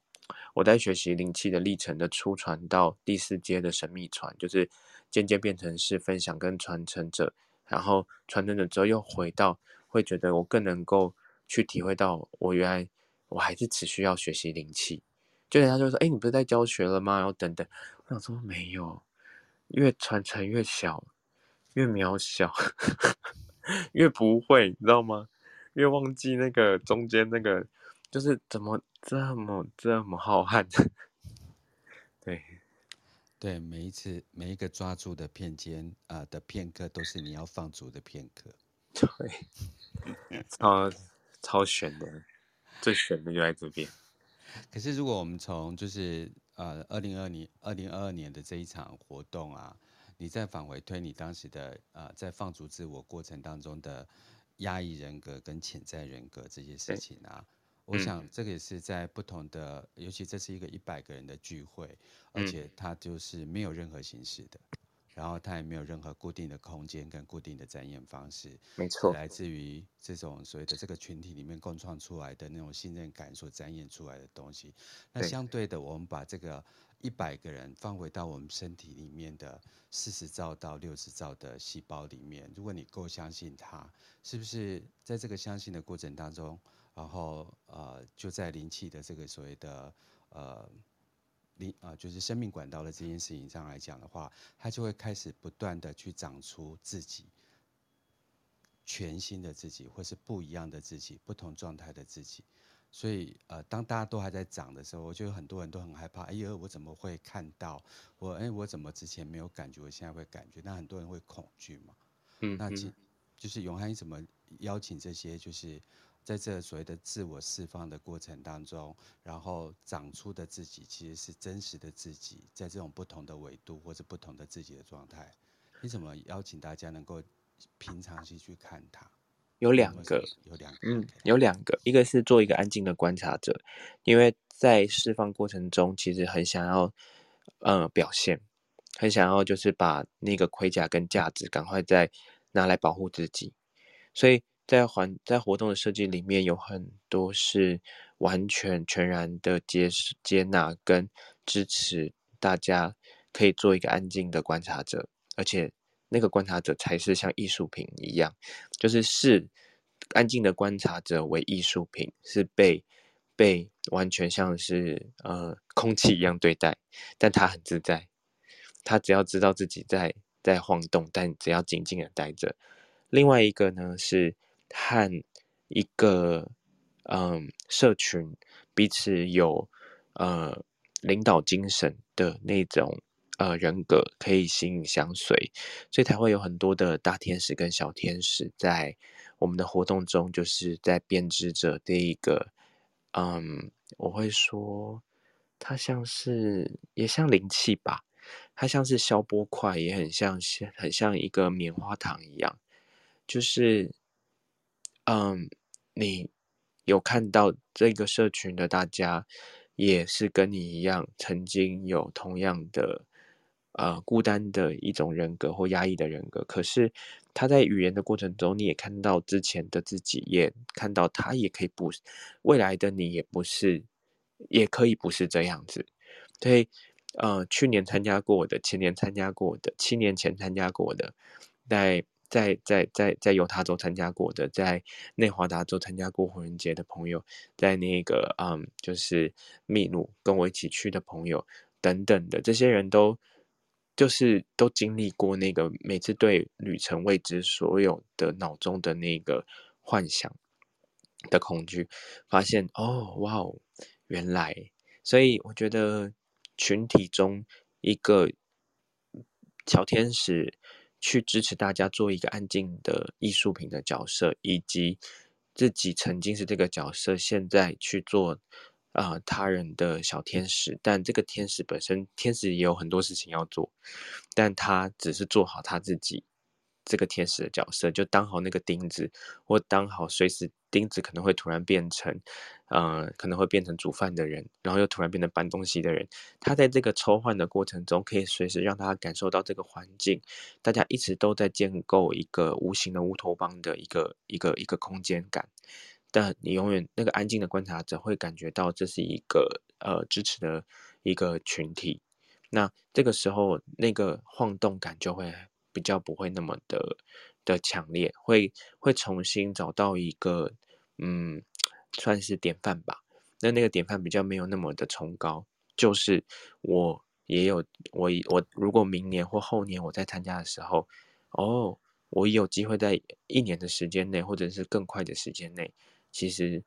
我在学习灵气的历程的初传到第四阶的神秘传，就是。渐渐变成是分享跟传承者，然后传承者之后又回到，会觉得我更能够去体会到，我原来我还是只需要学习灵气。就人家就说：“哎，你不是在教学了吗？”然后等等，我想说没有，越传承越小，越渺小，越不会，你知道吗？越忘记那个中间那个，就是怎么这么这么浩瀚，对。对，每一次每一个抓住的片间啊、呃、的片刻，都是你要放逐的片刻。对，超超玄的，最玄的就在这边。可是如果我们从就是呃二零二年二零二二年的这一场活动啊，你再返回推你当时的呃在放逐自我过程当中的压抑人格跟潜在人格这些事情啊。我想这个也是在不同的，嗯、尤其这是一个一百个人的聚会，而且它就是没有任何形式的，嗯、然后它也没有任何固定的空间跟固定的展演方式，没错，来自于这种所谓的这个群体里面共创出来的那种信任感所展演出来的东西。那相对的，我们把这个一百个人放回到我们身体里面的四十兆到六十兆的细胞里面，如果你够相信它，是不是在这个相信的过程当中？然后呃，就在灵气的这个所谓的呃灵啊、呃，就是生命管道的这件事情上来讲的话，它就会开始不断的去长出自己全新的自己，或是不一样的自己，不同状态的自己。所以呃，当大家都还在长的时候，我觉得很多人都很害怕。哎呦，我怎么会看到？我哎，我怎么之前没有感觉，我现在会感觉？那很多人会恐惧嘛。嗯，嗯，那其就是永汉，你怎么邀请这些就是？在这所谓的自我释放的过程当中，然后长出的自己其实是真实的自己，在这种不同的维度或者不同的自己的状态，你怎么邀请大家能够平常心去看它？有两个，有两个，嗯，有两个，一个是做一个安静的观察者，因为在释放过程中，其实很想要，呃，表现，很想要就是把那个盔甲跟架子赶快再拿来保护自己，所以。在环在活动的设计里面，有很多是完全全然的接接纳跟支持，大家可以做一个安静的观察者，而且那个观察者才是像艺术品一样，就是视安静的观察者为艺术品，是被被完全像是呃空气一样对待，但他很自在，他只要知道自己在在晃动，但只要静静的待着。另外一个呢是。和一个嗯社群彼此有呃领导精神的那种呃人格可以形影相随，所以才会有很多的大天使跟小天使在我们的活动中，就是在编织着这一个嗯，我会说它像是也像灵气吧，它像是消波块，也很像像很像一个棉花糖一样，就是。嗯，你有看到这个社群的大家，也是跟你一样，曾经有同样的呃孤单的一种人格或压抑的人格。可是他在语言的过程中，你也看到之前的自己，也看到他也可以不，未来的你也不是，也可以不是这样子。所以，呃，去年参加过的，前年参加过的，七年前参加过的，在。在在在在犹他州参加过的，在内华达州参加过火人节的朋友，在那个嗯，就是秘鲁跟我一起去的朋友等等的这些人都，就是都经历过那个每次对旅程未知所有的脑中的那个幻想的恐惧，发现哦，哇哦，原来，所以我觉得群体中一个小天使。去支持大家做一个安静的艺术品的角色，以及自己曾经是这个角色，现在去做啊、呃、他人的小天使。但这个天使本身，天使也有很多事情要做，但他只是做好他自己。这个天使的角色，就当好那个钉子，或当好随时钉子可能会突然变成，呃，可能会变成煮饭的人，然后又突然变成搬东西的人。他在这个抽换的过程中，可以随时让他感受到这个环境，大家一直都在建构一个无形的乌托邦的一个一个一个空间感。但你永远那个安静的观察者会感觉到这是一个呃支持的一个群体。那这个时候，那个晃动感就会。比较不会那么的的强烈，会会重新找到一个嗯，算是典范吧。那那个典范比较没有那么的崇高，就是我也有我我如果明年或后年我在参加的时候，哦，我有机会在一年的时间内，或者是更快的时间内，其实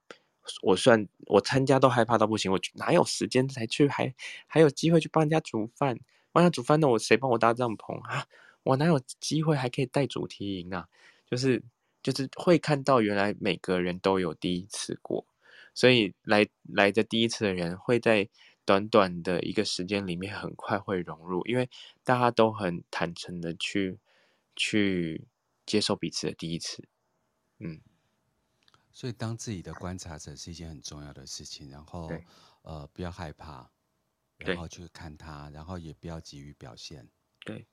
我算我参加都害怕到不行，我哪有时间才去还还有机会去帮人家煮饭，帮人家煮饭，那我谁帮我搭帐篷啊？我哪有机会还可以带主题营啊？就是就是会看到原来每个人都有第一次过，所以来来的第一次的人会在短短的一个时间里面很快会融入，因为大家都很坦诚的去去接受彼此的第一次。嗯，所以当自己的观察者是一件很重要的事情，然后呃不要害怕，然后去看他，然后也不要急于表现。对。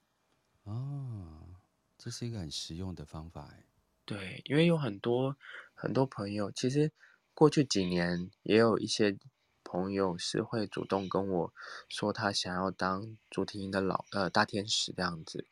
哦，这是一个很实用的方法哎。对，因为有很多很多朋友，其实过去几年也有一些朋友是会主动跟我说，他想要当主题营的老呃大天使这样子。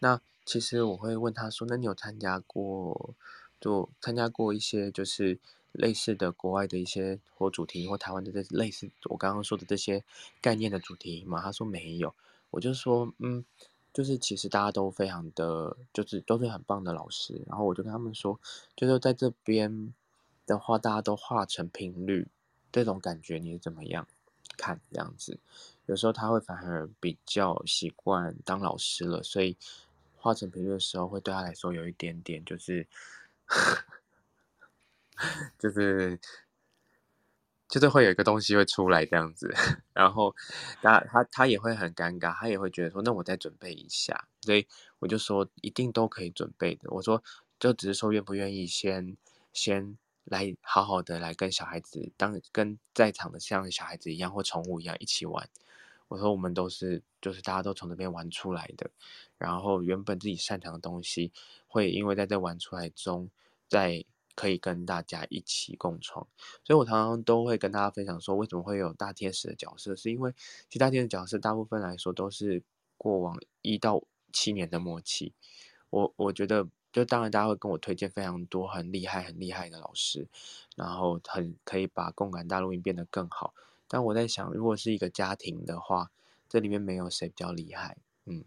那其实我会问他说：“那你有参加过，就参加过一些就是类似的国外的一些或主题或台湾的这类似我刚刚说的这些概念的主题吗？”他说没有。我就说嗯。就是其实大家都非常的，就是都是很棒的老师。然后我就跟他们说，就是在这边的话，大家都化成频率，这种感觉你是怎么样看？这样子，有时候他会反而比较习惯当老师了，所以化成频率的时候，会对他来说有一点点，就是，就是。就是会有一个东西会出来这样子，然后他他他也会很尴尬，他也会觉得说，那我再准备一下，所以我就说一定都可以准备的。我说就只是说愿不愿意先先来好好的来跟小孩子当跟在场的像小孩子一样或宠物一样一起玩。我说我们都是就是大家都从这边玩出来的，然后原本自己擅长的东西会因为在这玩出来中在。可以跟大家一起共创，所以我常常都会跟大家分享说，为什么会有大天使的角色，是因为其实大天使角色大部分来说都是过往一到七年的默契。我我觉得，就当然大家会跟我推荐非常多很厉害、很厉害的老师，然后很可以把共感大录音变得更好。但我在想，如果是一个家庭的话，这里面没有谁比较厉害，嗯，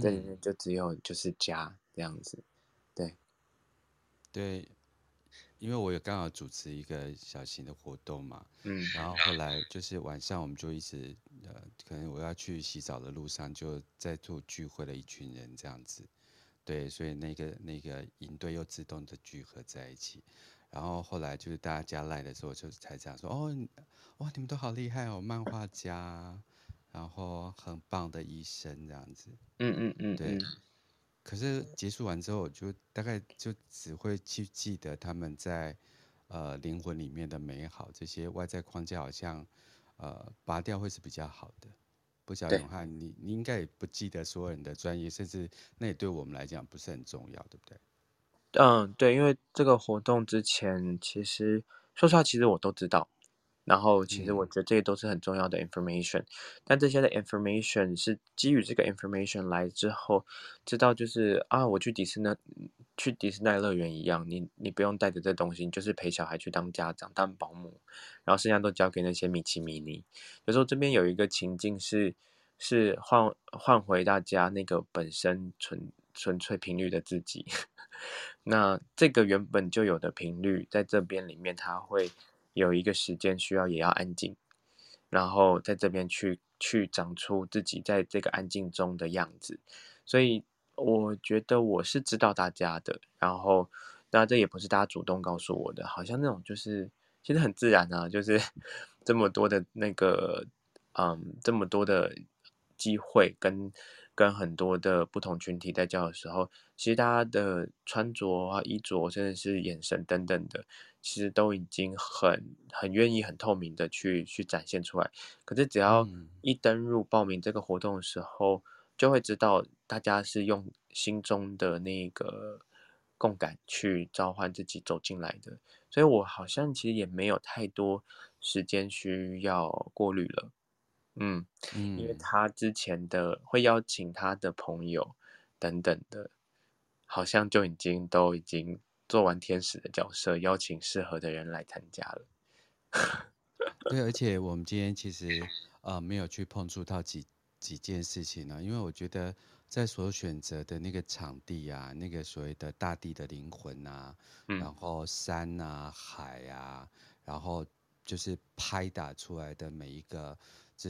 这里面就只有就是家这样子，对，对。因为我也刚好主持一个小型的活动嘛，嗯，然后后来就是晚上我们就一直呃，可能我要去洗澡的路上就在做聚会了一群人这样子，对，所以那个那个营队又自动的聚合在一起，然后后来就是大家加赖的时候就才讲说哦，哇，你们都好厉害哦，漫画家，然后很棒的医生这样子，嗯嗯嗯，对。可是结束完之后，我就大概就只会去记得他们在呃灵魂里面的美好，这些外在框架好像呃拔掉会是比较好的。不晓得永汉，你你应该也不记得所有人的专业，甚至那也对我们来讲不是很重要，对不对？嗯，对，因为这个活动之前，其实说实话，其实我都知道。然后，其实我觉得这些都是很重要的 information，嗯。但这些的 information 是基于这个 information 来之后，知道就是啊，我去迪士尼去迪士尼乐园一样，你你不用带着这东西，你就是陪小孩去当家长当保姆，然后剩下都交给那些米奇米妮。有时候这边有一个情境是是换换回大家那个本身纯纯粹频率的自己。那这个原本就有的频率，在这边里面，它会有一个时间需要，也要安静，然后在这边去去长出自己在这个安静中的样子。所以我觉得我是知道大家的，然后当然这也不是大家主动告诉我的，好像那种就是其实很自然啊，就是这么多的那个，嗯，这么多的机会跟。跟很多的不同群体在交的时候，其实大家的穿着啊、衣着，甚至是眼神等等的，其实都已经很很愿意、很透明的去去展现出来。可是只要一登入报名这个活动的时候，就会知道大家是用心中的那个共感去召唤自己走进来的。所以我好像其实也没有太多时间需要过滤了。嗯，因为他之前的会邀请他的朋友等等的，好像就已经都已经做完天使的角色，邀请适合的人来参加了。对，而且我们今天其实呃没有去碰触到几几件事情呢，因为我觉得在所选择的那个场地啊，那个所谓的大地的灵魂啊，嗯、然后山啊、海啊，然后就是拍打出来的每一个。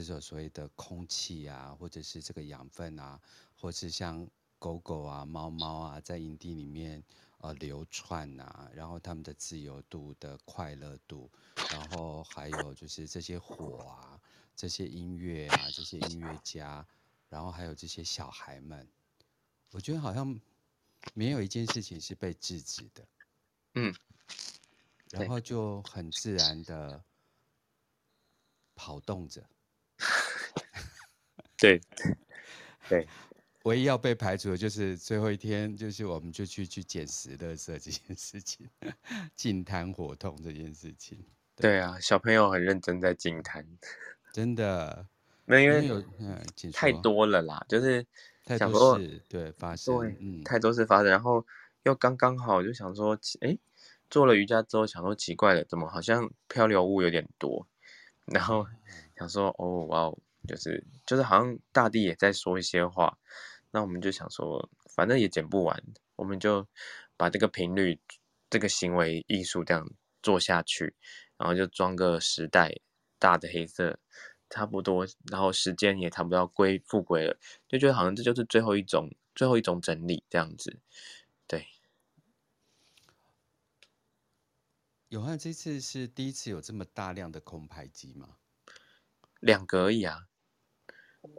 这种所谓的空气啊，或者是这个养分啊，或是像狗狗啊、猫猫啊，在营地里面呃流窜啊，然后他们的自由度的快乐度，然后还有就是这些火啊、这些音乐啊、这些音乐家，然后还有这些小孩们，我觉得好像没有一件事情是被制止的，嗯，然后就很自然的跑动着。对，对，唯一要被排除的就是最后一天，就是我们就去去捡拾垃圾这件事情，净滩活动这件事情。对，对啊，小朋友很认真在净滩，真的，那因为有嗯太多了啦，就是太多事对发生，对，嗯，太多事发生，然后又刚刚好就想说，哎，做了瑜伽之后想说奇怪了，怎么好像漂流物有点多，然后想说哦哇哦。就是就是好像大地也在说一些话，那我们就想说，反正也剪不完，我们就把这个频率、这个行为艺术这样做下去，然后就装个时代大的黑色，差不多，然后时间也差不多要归复归了，就觉得好像这就是最后一种最后一种整理这样子，对。永汉这次是第一次有这么大量的空拍机吗？两个而已啊。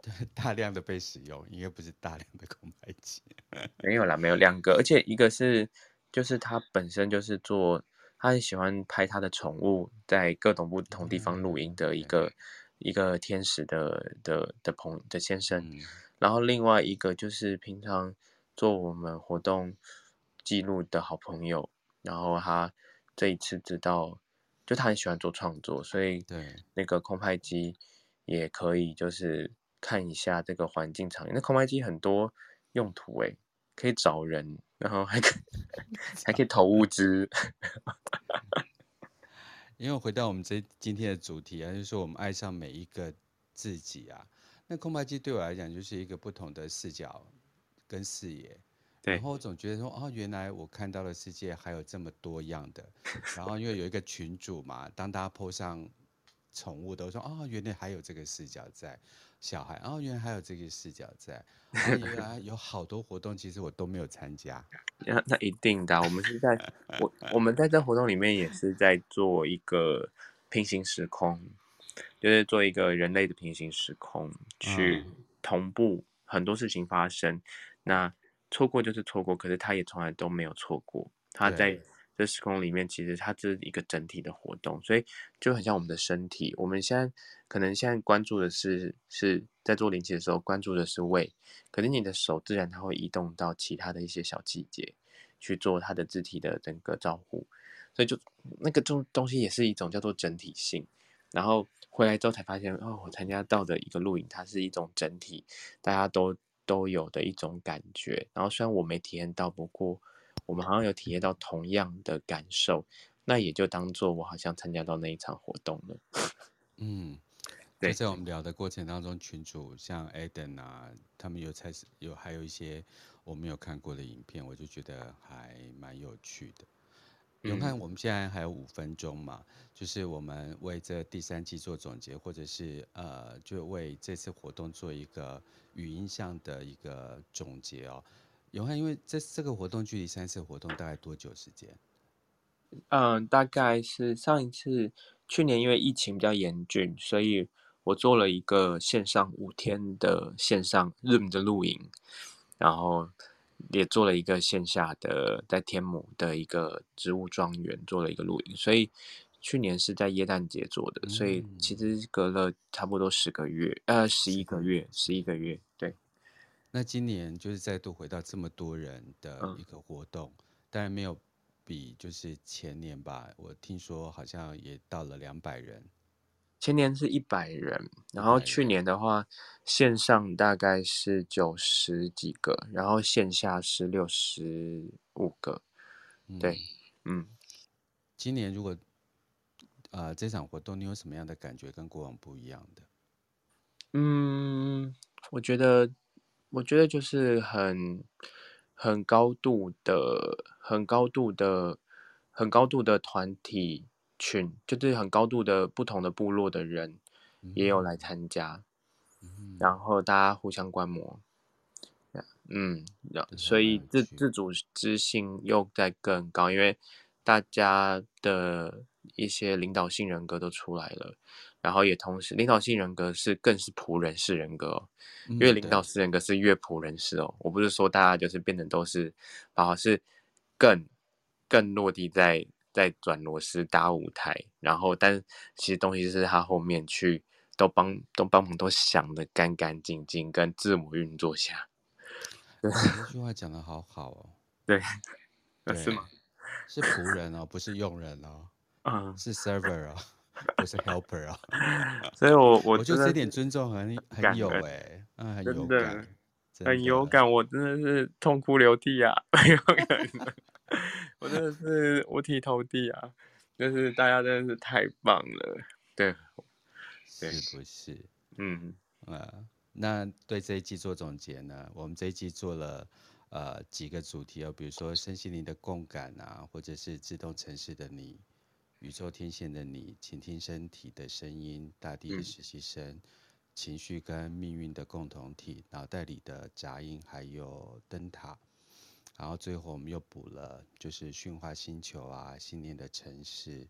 对，大量的被使用，应该不是大量的空拍机。没有啦，没有两个，而且一个是，就是他本身就是做，他很喜欢拍他的宠物，在各种不同地方录音的一个、嗯、一个天使的的的朋的先生、嗯。然后另外一个就是平常做我们活动记录的好朋友，然后他这一次知道，就他很喜欢做创作，所以对那个空拍机也可以就是。看一下这个环境场景，那空拍机很多用途诶，可以找人，然后还可 以还可以投物资。因为回到我们这今天的主题啊，就是说我们爱上每一个自己啊。那空白机对我来讲就是一个不同的视角跟视野，对。然后我总觉得说，哦，原来我看到的世界还有这么多样的。然后因为有一个群主嘛，当大家 po 上宠物都说，哦，原来还有这个视角在。小孩，哦，原来还有这个视角在，哦，原来有好多活动，其实我都没有参加。那那一定的，我们是在我我们在这活动里面也是在做一个平行时空，就是做一个人类的平行时空，去同步很多事情发生。嗯、那错过就是错过，可是他也从来都没有错过。他在这时空里面，其实它是一个整体的活动，所以就很像我们的身体。我们现在可能现在关注的是是在做灵气的时候关注的是胃，可能你的手自然它会移动到其他的一些小细节去做它的肢体的整个照顾，所以就那个东东西也是一种叫做整体性。然后回来之后才发现，哦，我参加到的一个录影，它是一种整体，大家都都有的一种感觉。然后虽然我没体验到，不过。我们好像有体验到同样的感受，那也就当做我好像参加到那一场活动了。嗯，对，在我们聊的过程当中，群主像 Eden 啊，他们有才是有还有一些我没有看过的影片，我就觉得还蛮有趣的。永汉，我们现在还有五分钟嘛，就是我们为这第三季做总结，或者是呃，就为这次活动做一个语音上的一个总结哦。永汉，因为这这个活动距离三次活动大概多久时间？嗯，大概是上一次去年因为疫情比较严峻，所以我做了一个线上五天的线上 Room 的露营，然后也做了一个线下的在天母的一个植物庄园做了一个露营，所以去年是在耶诞节做的，嗯、所以其实隔了差不多十个月，呃，十一个月，十一个月，对。那今年就是再度回到这么多人的一个活动，嗯、当然没有比就是前年吧。我听说好像也到了两百人，前年是一百人，然后去年的话线上大概是九十几个，然后线下是六十五个。对，嗯，嗯，今年如果啊、呃、这场活动你有什么样的感觉跟过往不一样的？嗯，我觉得。我觉得就是很很高度的、很高度的、很高度的团体群，就是很高度的不同的部落的人也有来参加，嗯、然后大家互相观摩，嗯，所以自自组织性又在更高，因为大家的一些领导性人格都出来了。然后也同时，领导性人格是更是仆人式人格哦，越领导式人格是越仆人式哦。我不是说大家就是变成都是，而是更更落地在在转螺丝搭舞台，然后但其实东西是他后面去都帮都帮忙都想的干干净净，跟字母运作下。这句话讲的好好哦。对，是吗？是仆人哦，不是佣人哦。嗯，是 server 哦。不是 helper 啊，所以我我我觉得这点尊重很很有哎、欸，嗯，很有感，很有感，我真的是痛哭流涕啊，很有感，我真的是五体投地啊，就是大家真的是太棒了，对，对是不是？嗯啊，那对这一季做总结呢？我们这一季做了呃几个主题哦，比如说身心灵的共感啊，或者是自动城市的你。宇宙天线的你，倾听身体的声音，大地的实习生，嗯、情绪跟命运的共同体，脑袋里的杂音，还有灯塔，然后最后我们又补了，就是驯化星球啊，信念的城市，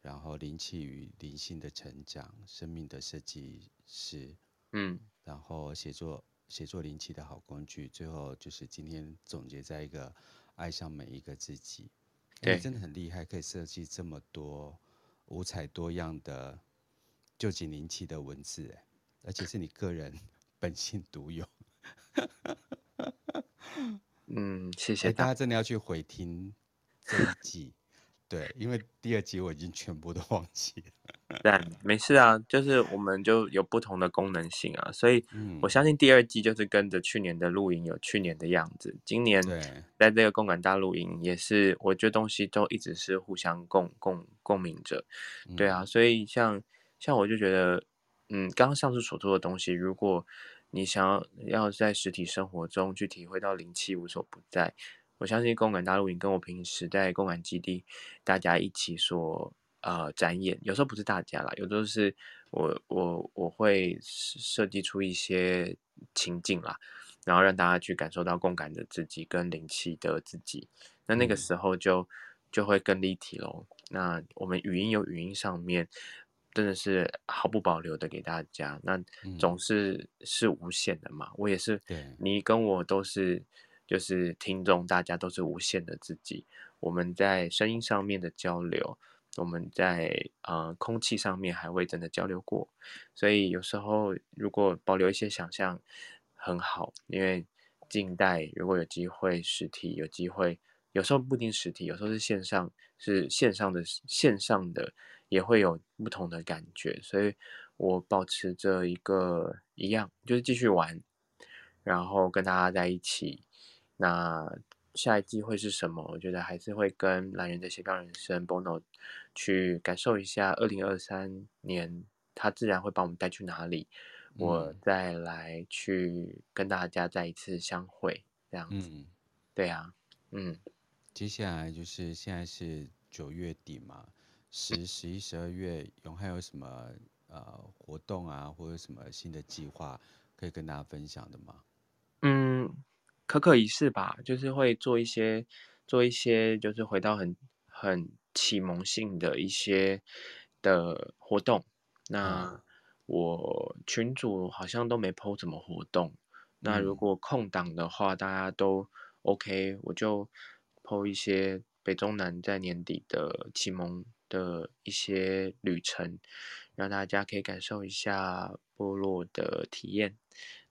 然后灵气与灵性的成长，生命的设计师，嗯，然后写作写作灵气的好工具，最后就是今天总结在一个爱上每一个自己。对，真的很厉害，可以设计这么多五彩多样的旧景灵气的文字，哎，而且是你个人 本性独有。嗯，谢谢大家，真的要去回听这一季。对，因为第二集我已经全部都忘记了。但没事啊，就是我们就有不同的功能性啊，所以我相信第二季就是跟着去年的露营有去年的样子。今年在这个共感大露营也是，我觉得东西都一直是互相共共共鸣着。对啊，所以像像我就觉得，嗯，刚刚上述所做的东西，如果你想要要在实体生活中去体会到灵气无所不在。我相信共感大露营跟我平时在共感基地，大家一起所呃展演，有时候不是大家啦，有时候是我我我会设计出一些情境啦，然后让大家去感受到共感的自己跟灵气的自己，那那个时候就就会更立体喽。那我们语音有语音上面真的是毫不保留的给大家，那总是是无限的嘛。我也是，你跟我都是。就是听众大家都是无限的自己。我们在声音上面的交流，我们在呃空气上面还未真的交流过，所以有时候如果保留一些想象很好，因为近代如果有机会实体有机会，有时候不一定实体，有时候是线上，是线上的线上的也会有不同的感觉，所以我保持着一个一样，就是继续玩。然后跟大家在一起，那下一季会是什么？我觉得还是会跟蓝人的斜杠人生 Bono 去感受一下，二零二三年他自然会把我们带去哪里，嗯、我再来去跟大家再一次相会，这样子。嗯、对啊，嗯。接下来就是现在是九月底嘛，十、十一、十二月，永汉有什么呃活动啊，或者什么新的计划可以跟大家分享的吗？嗯，可可一式吧，就是会做一些做一些，就是回到很很启蒙性的一些的活动。那我群主好像都没 po 什么活动。那如果空档的话，大家都 OK，我就 po 一些北中南在年底的启蒙的一些旅程，让大家可以感受一下部落的体验。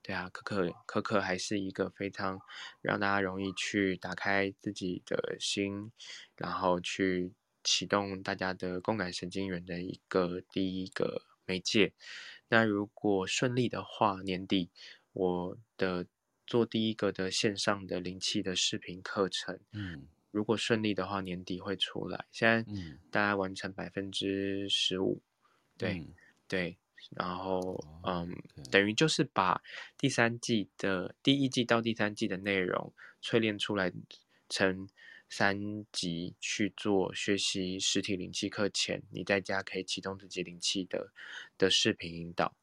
对啊，可可可可还是一个非常让大家容易去打开自己的心，然后去启动大家的共感神经元的一个第一个媒介。那如果顺利的话，年底我的做第一个的线上的灵气的视频课程，嗯，如果顺利的话，年底会出来。现在大概完成百分之十五，对、嗯、对。然后，嗯.等于就是把第三季的第一季到第三季的内容淬炼出来成三集去做学习实体灵气课前，你在家可以启动自己灵气的的视频引导。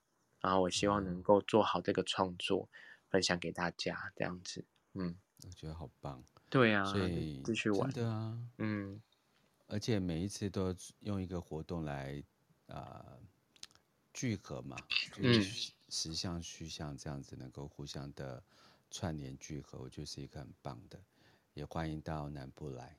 然后我希望能够做好这个创作，分享给大家这样子。嗯，我觉得好棒。对啊，所以继续玩。真的啊，嗯，而且每一次都用一个活动来啊。呃聚合嘛，就是实相虚相这样子能够互相的串联聚合，我觉得是一个很棒的，也欢迎到南部来。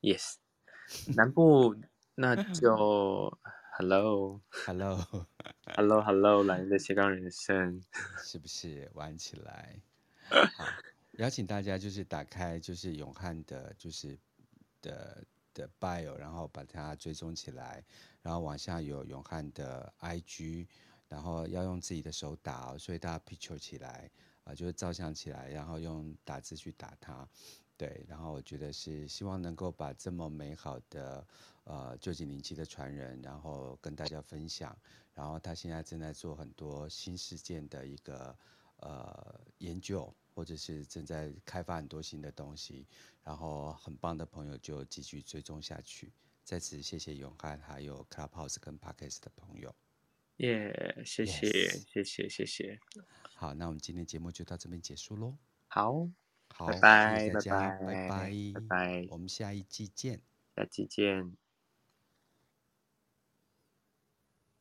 Yes，南部那就 Hello，Hello，Hello，Hello，来的斜杠人生，是不是玩起来？好，邀请大家就是打开就是永汉的，就是的。的 bio，然后把它追踪起来，然后往下有永汉的 IG，然后要用自己的手打，所以大家 picture 起来啊，就是照相起来，然后用打字去打它，对，然后我觉得是希望能够把这么美好的呃臼井灵气的传人，然后跟大家分享，然后他现在正在做很多新事件的一个呃研究。或者是正在开发很多新的东西，然后很棒的朋友就继续追踪下去。在此谢谢永汉，还有 Clubhouse 跟 Podcast 的朋友。耶、yeah，谢谢，yes. 谢谢，谢谢。好，那我们今天节目就到这边结束喽。好，好，拜拜，谢谢大家，拜拜，拜拜，我们下一季见，下期见。